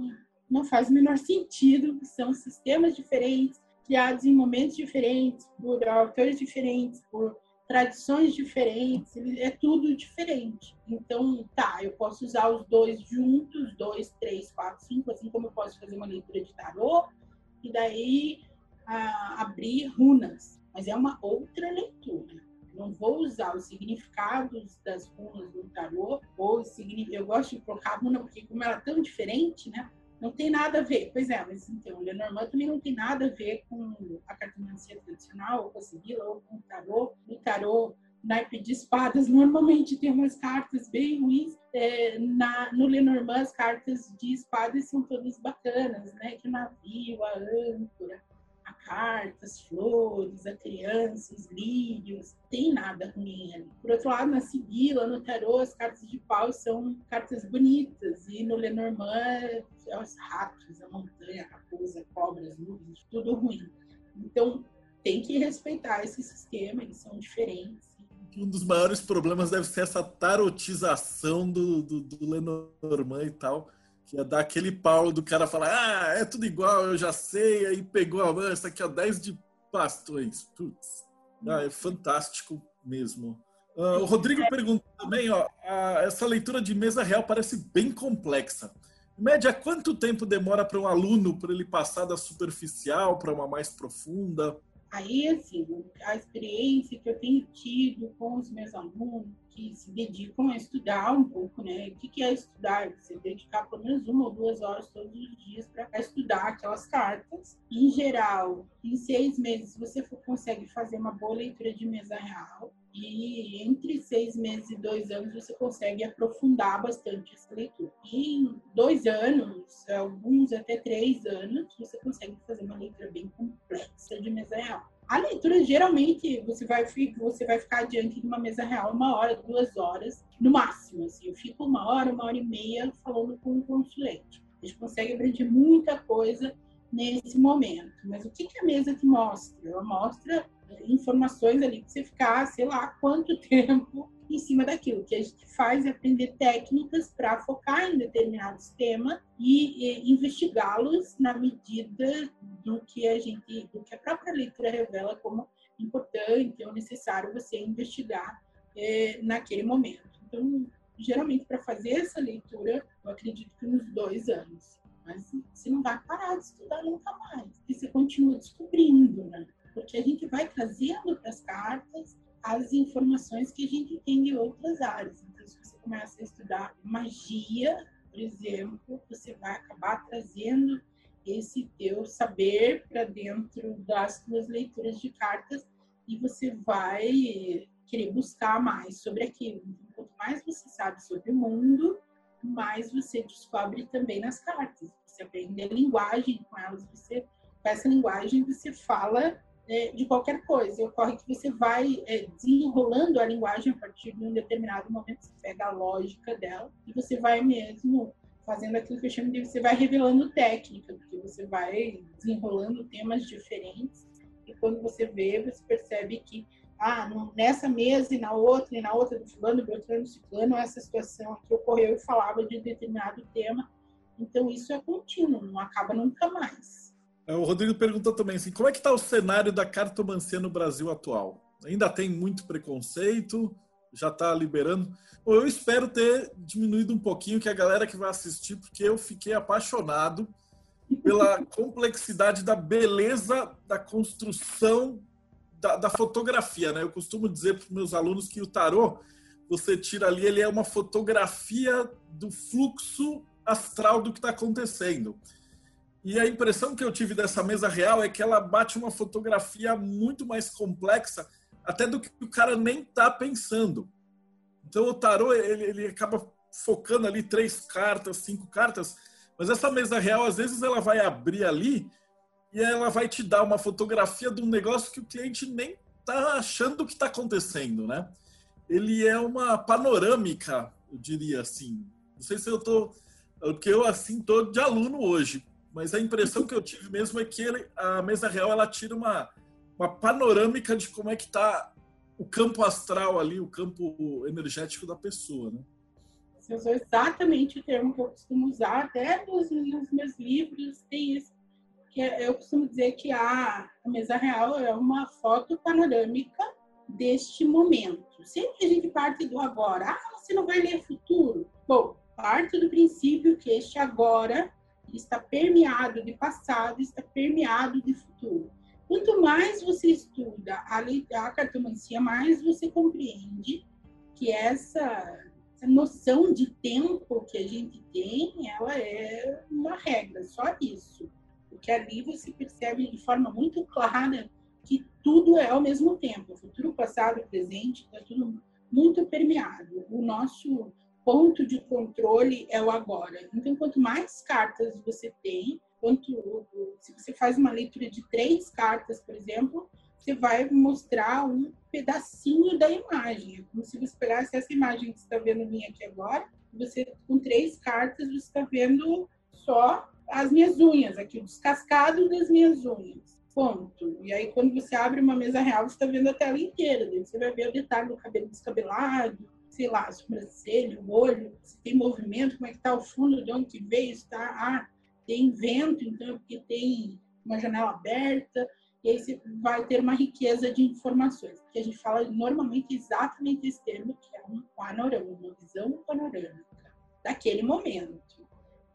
não faz o menor sentido, são sistemas diferentes, criados em momentos diferentes, por autores diferentes, por tradições diferentes, é tudo diferente. Então, tá, eu posso usar os dois juntos, dois, três, quatro, cinco, assim como eu posso fazer uma leitura de tarô, e daí abrir runas. Mas é uma outra leitura. Não vou usar os significados das runas do tarô, ou eu gosto de colocar runa porque como ela é tão diferente, né? Não tem nada a ver. Pois é, mas então, o Lenormand também não tem nada a ver com a cartomancia tradicional, ou com a Sibila, ou com o tarô. O tarô, naipe de espadas, normalmente tem umas cartas bem ruins. É, na, no Lenormand, as cartas de espadas são todas bacanas, né? Que navio, a âncora, a carta, as flores, a criança, os lírios, tem nada ruim ali. Por outro lado, na Sibila, no tarô, as cartas de pau são cartas bonitas, e no Lenormand, é os ratos, a montanha, a raposa, cobras, nuvens, tudo ruim. Então, tem que respeitar esse sistema, eles são diferentes. Um dos maiores problemas deve ser essa tarotização do, do, do Lenormand e tal que ia dar aquele pau do cara falar, ah, é tudo igual, eu já sei, aí pegou a mão, essa aqui é 10 de bastões. Putz, ah, é fantástico mesmo. Uh, o Rodrigo perguntou também, ó, a, essa leitura de mesa real parece bem complexa. Média, quanto tempo demora para um aluno para ele passar da superficial para uma mais profunda? Aí, assim, a experiência que eu tenho tido com os meus alunos que se dedicam a estudar um pouco, né? O que é estudar? Você dedicar pelo menos uma ou duas horas todos os dias para estudar aquelas cartas. Em geral, em seis meses você consegue fazer uma boa leitura de mesa real. E entre seis meses e dois anos você consegue aprofundar bastante essa leitura. E em dois anos, alguns até três anos, você consegue fazer uma leitura bem complexa de mesa real. A leitura, geralmente, você vai, você vai ficar diante de uma mesa real uma hora, duas horas, no máximo. Assim. Eu fico uma hora, uma hora e meia falando com um consulente. A gente consegue aprender muita coisa nesse momento. Mas o que, que a mesa te mostra? Ela mostra informações ali que você ficar, sei lá, quanto tempo em cima daquilo. O que a gente faz é aprender técnicas para focar em determinados temas e, e investigá-los na medida do que a gente, do que a própria leitura revela como importante ou necessário você investigar é, naquele momento. Então, geralmente para fazer essa leitura, eu acredito que nos dois anos. Mas você não vai parar de estudar nunca mais. E você continua descobrindo, né? porque a gente vai trazendo para as cartas as informações que a gente tem de outras áreas. Então, se você começa a estudar magia, por exemplo, você vai acabar trazendo esse teu saber para dentro das suas leituras de cartas e você vai querer buscar mais sobre aquilo. Então, quanto mais você sabe sobre o mundo, mais você descobre também nas cartas. Você aprende a linguagem com elas, você com essa linguagem você fala é, de qualquer coisa. E ocorre que você vai é, desenrolando a linguagem a partir de um determinado momento, você pega a lógica dela e você vai mesmo fazendo aquilo que eu chamo de você vai revelando técnica, porque você vai desenrolando temas diferentes e quando você vê, você percebe que ah, nessa mesa e na outra, e na outra do fulano, outro do ciclano, essa situação aqui ocorreu e falava de determinado tema. Então, isso é contínuo, não acaba nunca mais. É, o Rodrigo perguntou também assim, como é que está o cenário da cartomancia no Brasil atual? Ainda tem muito preconceito? Já está liberando? Eu espero ter diminuído um pouquinho que a galera que vai assistir, porque eu fiquei apaixonado pela complexidade da beleza da construção da, da fotografia, né? Eu costumo dizer para os meus alunos que o tarô, você tira ali, ele é uma fotografia do fluxo astral do que está acontecendo. E a impressão que eu tive dessa mesa real é que ela bate uma fotografia muito mais complexa, até do que o cara nem tá pensando. Então o tarô ele, ele acaba focando ali três cartas, cinco cartas, Mas essa mesa real, às vezes, ela vai abrir ali e ela vai te dar uma fotografia de um negócio que o cliente nem está achando que está acontecendo, né? Ele é uma panorâmica, eu diria assim. Não sei se eu tô, porque eu assim tô de aluno hoje, mas a impressão que eu tive mesmo é que ele, a mesa real ela tira uma uma panorâmica de como é que está o campo astral ali, o campo energético da pessoa, né? Você usou exatamente o termo que eu costumo usar, até nos, nos meus livros tem isso. Que é, eu costumo dizer que a, a mesa real é uma foto panorâmica deste momento. Sempre a gente parte do agora. Ah, você não vai ler futuro? Bom, parte do princípio que este agora está permeado de passado, está permeado de futuro. Quanto mais você estuda a, a cartomancia, mais você compreende que essa, essa, noção de tempo que a gente tem, ela é uma regra, só isso. Porque ali você percebe de forma muito clara que tudo é ao mesmo tempo, futuro, passado, presente, está tudo muito permeado. O nosso ponto de controle é o agora. Então, quanto mais cartas você tem, quanto se você faz uma leitura de três cartas, por exemplo, você vai mostrar um pedacinho da imagem. É como se você pegasse essa imagem que você está vendo minha aqui agora, você com três cartas você está vendo só as minhas unhas aqui, o descascado das minhas unhas. Ponto. E aí, quando você abre uma mesa real, você está vendo a tela inteira. Daí você vai ver o detalhe do cabelo descabelado, sei lá, a sobrancelha, o olho, se tem movimento, como é que está o fundo, de onde que veio, está... Ah, tem vento, então é porque tem uma janela aberta, e aí você vai ter uma riqueza de informações, que a gente fala normalmente exatamente esse termo, que é um panorama, uma visão panorâmica daquele momento.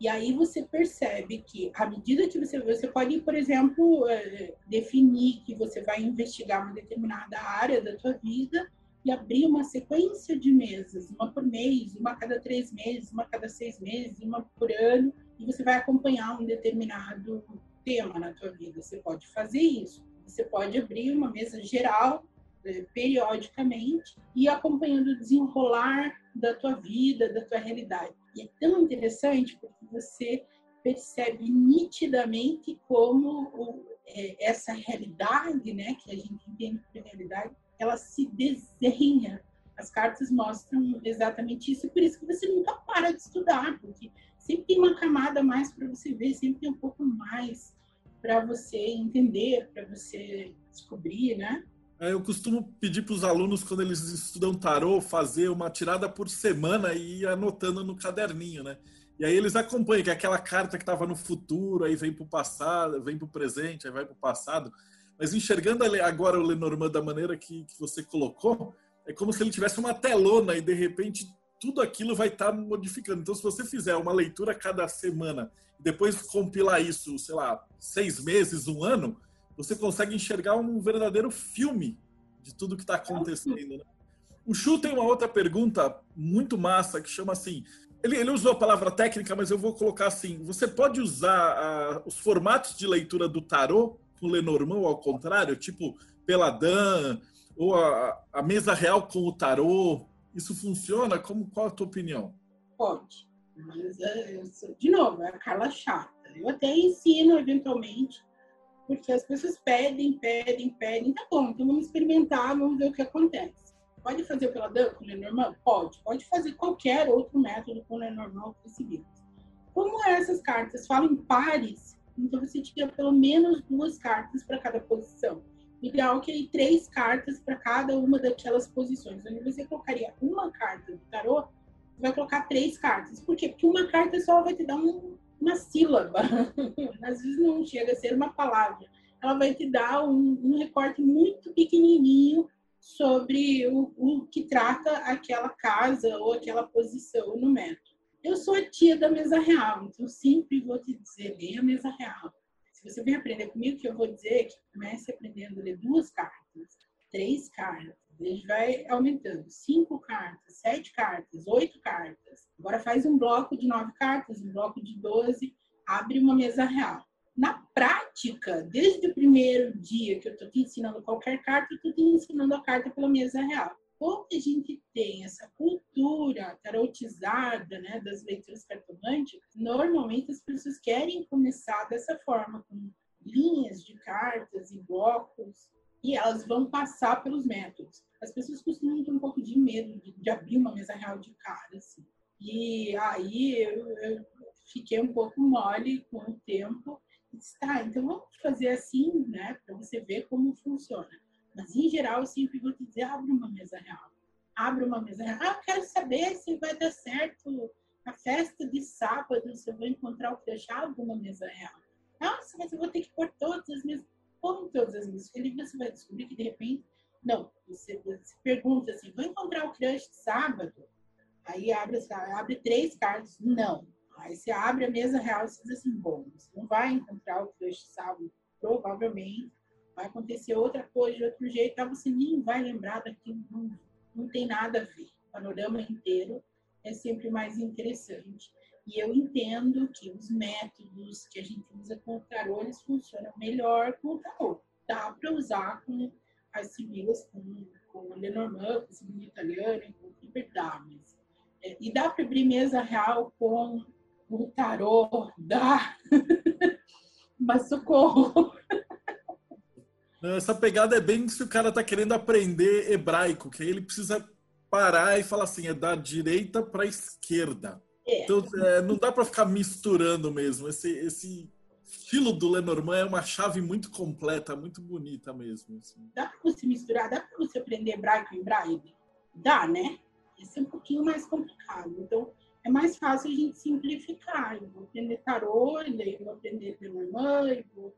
E aí você percebe que, à medida que você você pode, por exemplo, é, definir que você vai investigar uma determinada área da tua vida e abrir uma sequência de mesas, uma por mês, uma a cada três meses, uma a cada seis meses, uma por ano, e você vai acompanhar um determinado tema na tua vida. Você pode fazer isso. Você pode abrir uma mesa geral eh, periodicamente e acompanhando o desenrolar da tua vida, da tua realidade. E é tão interessante porque você percebe nitidamente como o, é, essa realidade, né, que a gente entende como realidade, ela se desenha. As cartas mostram exatamente isso, por isso que você nunca para de estudar, porque sempre tem uma camada mais para você ver, sempre tem um pouco mais para você entender, para você descobrir, né? É, eu costumo pedir para os alunos, quando eles estudam tarô, fazer uma tirada por semana e ir anotando no caderninho, né? E aí eles acompanham que é aquela carta que estava no futuro, aí vem para o passado, vem para o presente, aí vai para o passado. Mas enxergando agora o Lenormand da maneira que, que você colocou, é como se ele tivesse uma telona e de repente tudo aquilo vai estar tá modificando. Então, se você fizer uma leitura cada semana e depois compilar isso, sei lá, seis meses, um ano, você consegue enxergar um verdadeiro filme de tudo que está acontecendo. Né? O Chu tem uma outra pergunta muito massa que chama assim. Ele, ele usou a palavra técnica, mas eu vou colocar assim: você pode usar os formatos de leitura do tarô com Lenormand ou ao contrário, tipo Peladan, ou a, a mesa real com o tarô, isso funciona? Como, qual a tua opinião? Pode. Mas, é, de novo, é a Carla chata. Eu até ensino, eventualmente, porque as pessoas pedem, pedem, pedem. Tá bom, então vamos experimentar, vamos ver o que acontece. Pode fazer pela Dan com Lenormand? Pode. Pode fazer qualquer outro método com Lenormand ou Crucifixo. Como essas cartas falam em pares, então você tira pelo menos duas cartas para cada posição ideal que três cartas para cada uma daquelas posições. Onde você colocaria uma carta do tarô, você vai colocar três cartas. Por quê? Porque uma carta só vai te dar um, uma sílaba. Às vezes não chega a ser uma palavra. Ela vai te dar um, um recorte muito pequenininho sobre o, o, que trata aquela casa ou aquela posição no método. Eu sou a tia da mesa real, então sempre vou te dizer, leia a mesa real se você vem aprender comigo, que eu vou dizer que comece aprendendo a ler duas cartas, três cartas, a gente vai aumentando. Cinco cartas, sete cartas, oito cartas. Agora faz um bloco de nove cartas, um bloco de doze, abre uma mesa real. Na prática, desde o primeiro dia que eu estou te ensinando qualquer carta, eu estou te ensinando a carta pela mesa real. Como a gente tem essa cultura tarotizada, né, das leituras cartomânticas, normalmente as pessoas querem começar dessa forma, com linhas de cartas e blocos, e elas vão passar pelos métodos. As pessoas costumam ter um pouco de medo de, de abrir uma mesa real de cara, assim. E aí eu, eu fiquei um pouco mole com o tempo. E disse, tá, então vamos fazer assim, né, para você ver como funciona. Mas, em geral, eu sempre vou te dizer, abre uma mesa real. Abre uma mesa real. Ah, quero saber se vai dar certo a festa de sábado, se eu vou encontrar o. Abre uma mesa real. Nossa, mas eu vou ter que pôr todas as mesas. Põe todas as mesas. Ele você vai descobrir que, de repente, não. Você, você pergunta assim, vou encontrar o crush sábado? Aí abre, abre três cartas. Não. Aí você abre a mesa real e diz assim, bom, você não vai encontrar o crush sábado, provavelmente vai acontecer outra coisa de outro jeito, tá? você nem vai lembrar daquilo, não, não tem nada a ver. O panorama inteiro é sempre mais interessante. E eu entendo que os métodos que a gente usa com o tarô, eles funcionam melhor com o tarô. Dá para usar com as sibilas, com, com o Lenormand, com o signo italiano, com o Liberdames. É, e dá para abrir mesa real com o tarô da... Mas socorro! Essa pegada é bem se o cara tá querendo aprender hebraico, que aí ele precisa parar e falar assim, é da direita para esquerda. É. Então é, não dá para ficar misturando mesmo. Esse, esse estilo do Lenormand é uma chave muito completa, muito bonita mesmo. Assim. Dá para você misturar, dá para você aprender hebraico em braille? Dá, né? Isso é um pouquinho mais complicado. Então é mais fácil a gente simplificar. Eu vou aprender tarô, eu vou aprender Lenormand, eu vou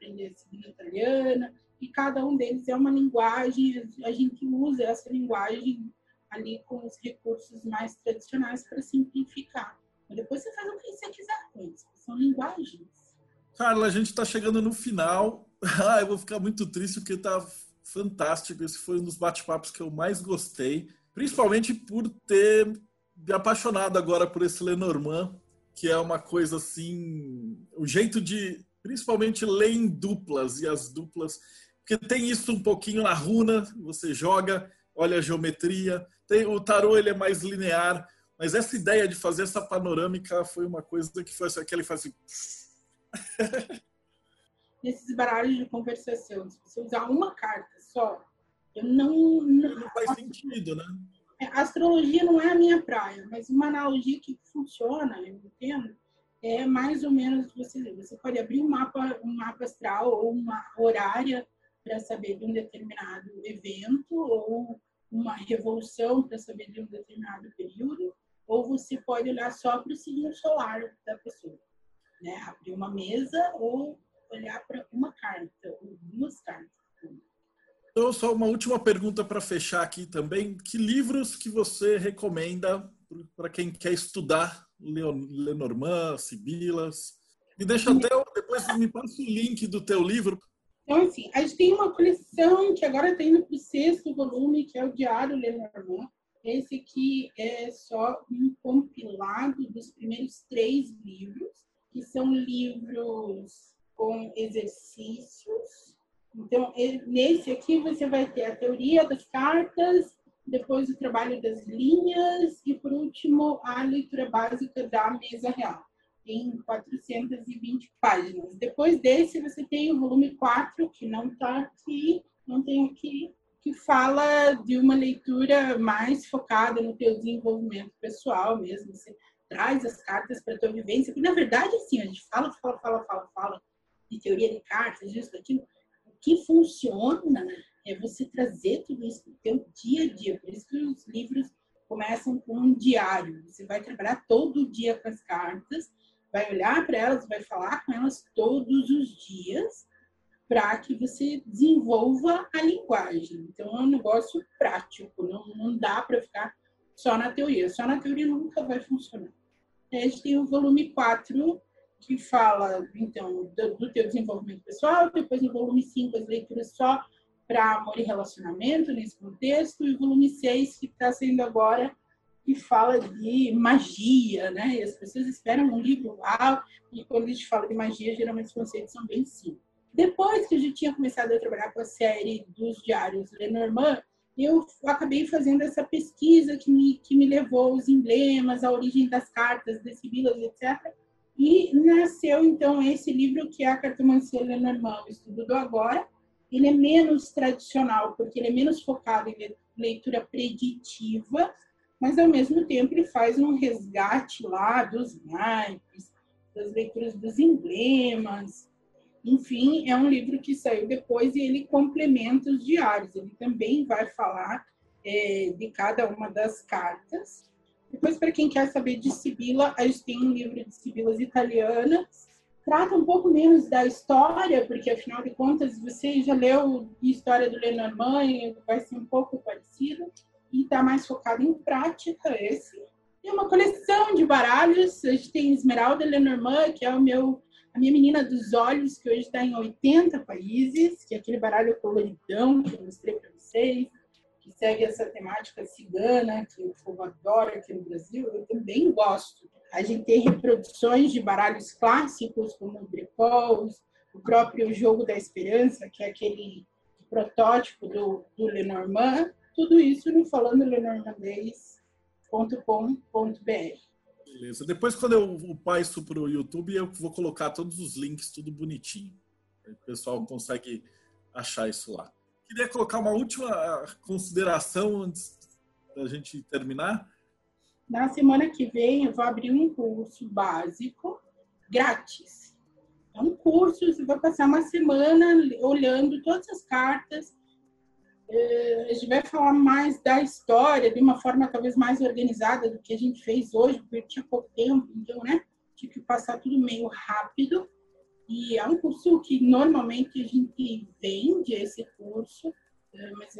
aprender sigla italiana, e cada um deles é uma linguagem, a gente usa essa linguagem ali com os recursos mais tradicionais para simplificar. Mas depois você faz o que você quiser com isso, são linguagens. Carla, a gente está chegando no final. Ah, eu vou ficar muito triste porque está fantástico. Esse foi um dos bate-papos que eu mais gostei, principalmente por ter me apaixonado agora por esse Lenormand, que é uma coisa assim, o jeito de principalmente ler em duplas e as duplas, porque tem isso um pouquinho na runa, você joga, olha a geometria, tem o tarô ele é mais linear, mas essa ideia de fazer essa panorâmica foi uma coisa que foi assim, que ele faz assim. Nesses baralhos de conversação, se você usar uma carta só, eu não. Não, não faz sentido, né? É, a astrologia não é a minha praia, mas uma analogia que funciona, eu entendo, é mais ou menos você você pode abrir um mapa um mapa astral ou uma horária para saber de um determinado evento ou uma revolução para saber de um determinado período ou você pode olhar só para o signo solar da pessoa né? Abrir uma mesa ou olhar para uma carta ou duas cartas. Então só uma última pergunta para fechar aqui também. Que livros que você recomenda para quem quer estudar Lenormand, Sibilas. Me deixa até, depois me passa o link do teu livro. Então, assim, a gente tem uma coleção que agora está indo para o sexto volume, que é o Diário Lenormand. Esse aqui é só um compilado dos primeiros três livros, que são livros com exercícios. Então, nesse aqui você vai ter a teoria das cartas, depois o trabalho das linhas e, por último, a leitura básica da mesa real, em 420 páginas. Depois desse, você tem o volume 4, que não está aqui, não tem aqui, que fala de uma leitura mais focada no teu desenvolvimento pessoal mesmo. Você traz as cartas para a tua vivência, porque, na verdade, assim, a gente fala, fala, fala, fala, fala de teoria de cartas, disso, daquilo. O que funciona é você trazer tudo isso para o teu dia a dia. Por isso que os livros começam com um diário. Você vai trabalhar todo dia com as cartas, vai olhar para elas, vai falar com elas todos os dias para que você desenvolva a linguagem. Então, é um negócio prático, não, não dá para ficar só na teoria. Só na teoria nunca vai funcionar. A gente tem o volume 4, que fala, então, do, do teu desenvolvimento pessoal, depois no volume 5, as leituras só para amor e relacionamento nesse contexto, e o volume 6, que está sendo agora, que fala de magia, né? E as pessoas esperam um livro lá, e quando a gente fala de magia, geralmente os conceitos são bem simples. Depois que a gente tinha começado a trabalhar com a série dos diários Lenormand, eu acabei fazendo essa pesquisa que me, que me levou aos emblemas, a origem das cartas, das sibilas, etc. E nasceu, então, esse livro que é a Cartomancia Lenormand, o Estudo do Agora. Ele é menos tradicional, porque ele é menos focado em leitura preditiva, mas, ao mesmo tempo, ele faz um resgate lá dos naipes, das leituras dos emblemas, enfim, é um livro que saiu depois e ele complementa os diários. Ele também vai falar é, de cada uma das cartas. Depois, para quem quer saber de Sibila, a gente tem um livro de Sibilas italianas. Trata um pouco menos da história, porque afinal de contas, você já leu a história do Lenormand, vai ser um pouco parecido. E está mais focado em prática esse. Tem uma coleção de baralhos. A gente tem Esmeralda Lenormand, que é o meu a minha menina dos olhos, que hoje está em 80 países, que é aquele baralho coloridão que eu mostrei para vocês, que segue essa temática cigana, que o povo adora aqui no Brasil, eu também gosto. A gente tem reproduções de baralhos clássicos, como o Brepols, o próprio Jogo da Esperança, que é aquele protótipo do, do Lenormand, tudo isso no falandolenormandês.com.br. Beleza. Depois, quando eu upar isso para o YouTube, eu vou colocar todos os links, tudo bonitinho. o pessoal consegue achar isso lá. Queria colocar uma última consideração antes da gente terminar. Na semana que vem, eu vou abrir um curso básico grátis. É um curso, você vai passar uma semana olhando todas as cartas é, a gente vai falar mais da história de uma forma talvez mais organizada do que a gente fez hoje, porque tinha pouco tempo, então, né? Tinha que passar tudo meio rápido. E é um curso que normalmente a gente vende esse curso, mas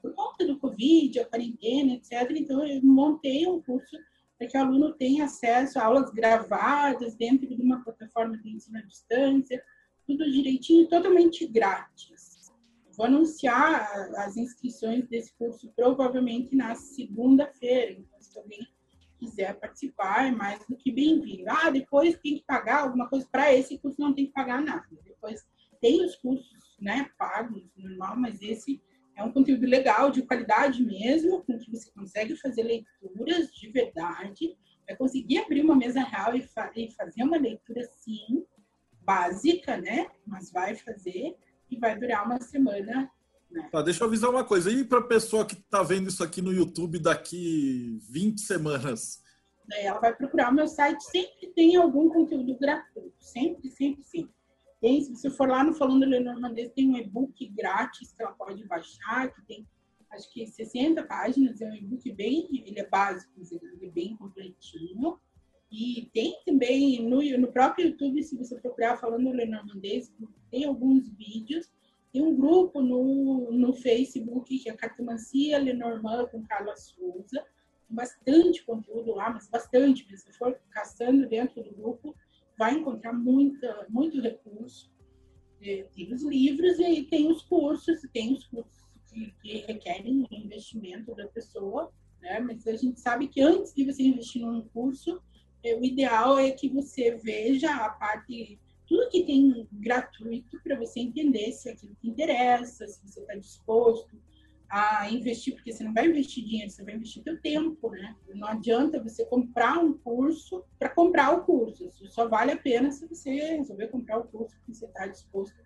por conta do Covid, a quarentena, etc. Então, eu montei um curso para que o aluno tenha acesso a aulas gravadas dentro de uma plataforma de ensino à distância, tudo direitinho, totalmente grátis. Vou anunciar as inscrições desse curso provavelmente na segunda-feira. Então, se alguém quiser participar, é mais do que bem-vindo. Ah, depois tem que pagar alguma coisa. Para esse curso não tem que pagar nada. Depois tem os cursos né, pagos, normal, mas esse é um conteúdo legal, de qualidade mesmo, com que você consegue fazer leituras de verdade, vai conseguir abrir uma mesa real e, fa e fazer uma leitura, sim, básica, né? Mas vai fazer e vai durar uma semana. Né? Tá, deixa eu avisar uma coisa. E para a pessoa que está vendo isso aqui no YouTube daqui 20 semanas? Daí ela vai procurar o meu site, sempre tem algum conteúdo gratuito. Sempre, sempre, sempre. Tem, se você for lá no Falando Lenormandês, tem um e-book grátis que ela pode baixar, que tem acho que 60 páginas, é um e-book bem, ele é básico, ele é bem completinho. E tem também no, no próprio YouTube, se você procurar falando lenormandês, tem alguns vídeos. Tem um grupo no, no Facebook que é Cartomancia Lenormand com Carla Souza. Tem bastante conteúdo lá, mas bastante. Se você for caçando dentro do grupo, vai encontrar muita, muito recurso. É, tem os livros e tem os cursos, tem os cursos que, que requerem investimento da pessoa, né? Mas a gente sabe que antes de você investir num curso, é, o ideal é que você veja a parte, tudo que tem gratuito para você entender se aquilo te interessa, se você está disposto a investir, porque você não vai investir dinheiro, você vai investir seu tempo, né? Não adianta você comprar um curso para comprar o curso. Isso só vale a pena se você resolver comprar o curso porque você está disposto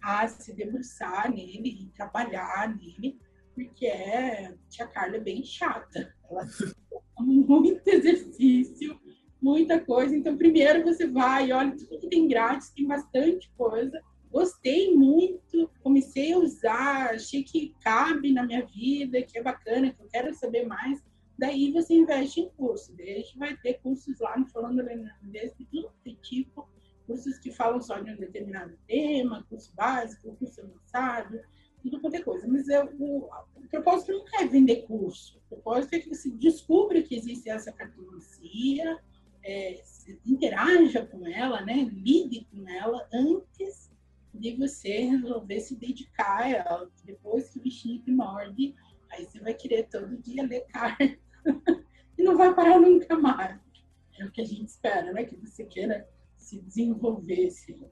a se debruçar nele e trabalhar nele, porque é, tia Carla é bem chata. Ela muito exercício, muita coisa. Então, primeiro você vai, olha tudo que tem grátis, tem bastante coisa. Gostei muito, comecei a usar, achei que cabe na minha vida, que é bacana, que eu quero saber mais. Daí você investe em curso. Daí a gente vai ter cursos lá no Falando Holandês de tudo que tipo, cursos que falam só de um determinado tema, curso básico, curso avançado, tudo quanto é coisa. Mas eu, o, o propósito não é vender curso. O propósito é que você descubra que existe essa cartomancia, é, interaja com ela, né? lide com ela antes de você resolver se dedicar a ela. Depois que o bichinho te morde, aí você vai querer todo dia ler carta e não vai parar nunca mais. É o que a gente espera, né? Que você queira se desenvolver sempre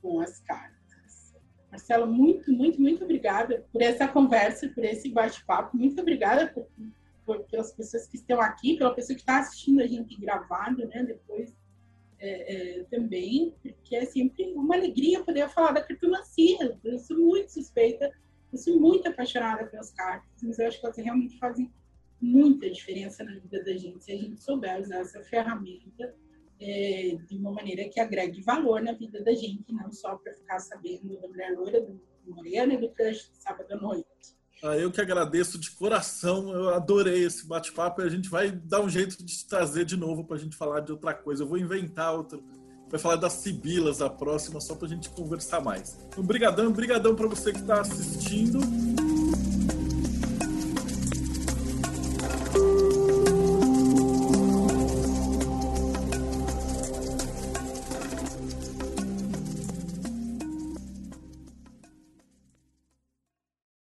com as cartas. Marcelo, muito, muito, muito obrigada por essa conversa, por esse bate-papo. Muito obrigada por, por, pelas pessoas que estão aqui, pela pessoa que está assistindo a gente gravado, né? Depois é, é, também, porque é sempre uma alegria poder falar da cartomancia. Eu sou muito suspeita, eu sou muito apaixonada pelas cartas, mas eu acho que elas realmente fazem muita diferença na vida da gente se a gente souber usar essa ferramenta é, de uma maneira que agregue valor na vida da gente, não só para ficar sabendo da mulher loira, do moreno e do crush de sábado à noite. Ah, eu que agradeço de coração, eu adorei esse bate-papo e a gente vai dar um jeito de te trazer de novo para a gente falar de outra coisa. Eu vou inventar outra, vai falar das Sibilas a próxima, só para a gente conversar mais. Então, brigadão, brigadão para você que está assistindo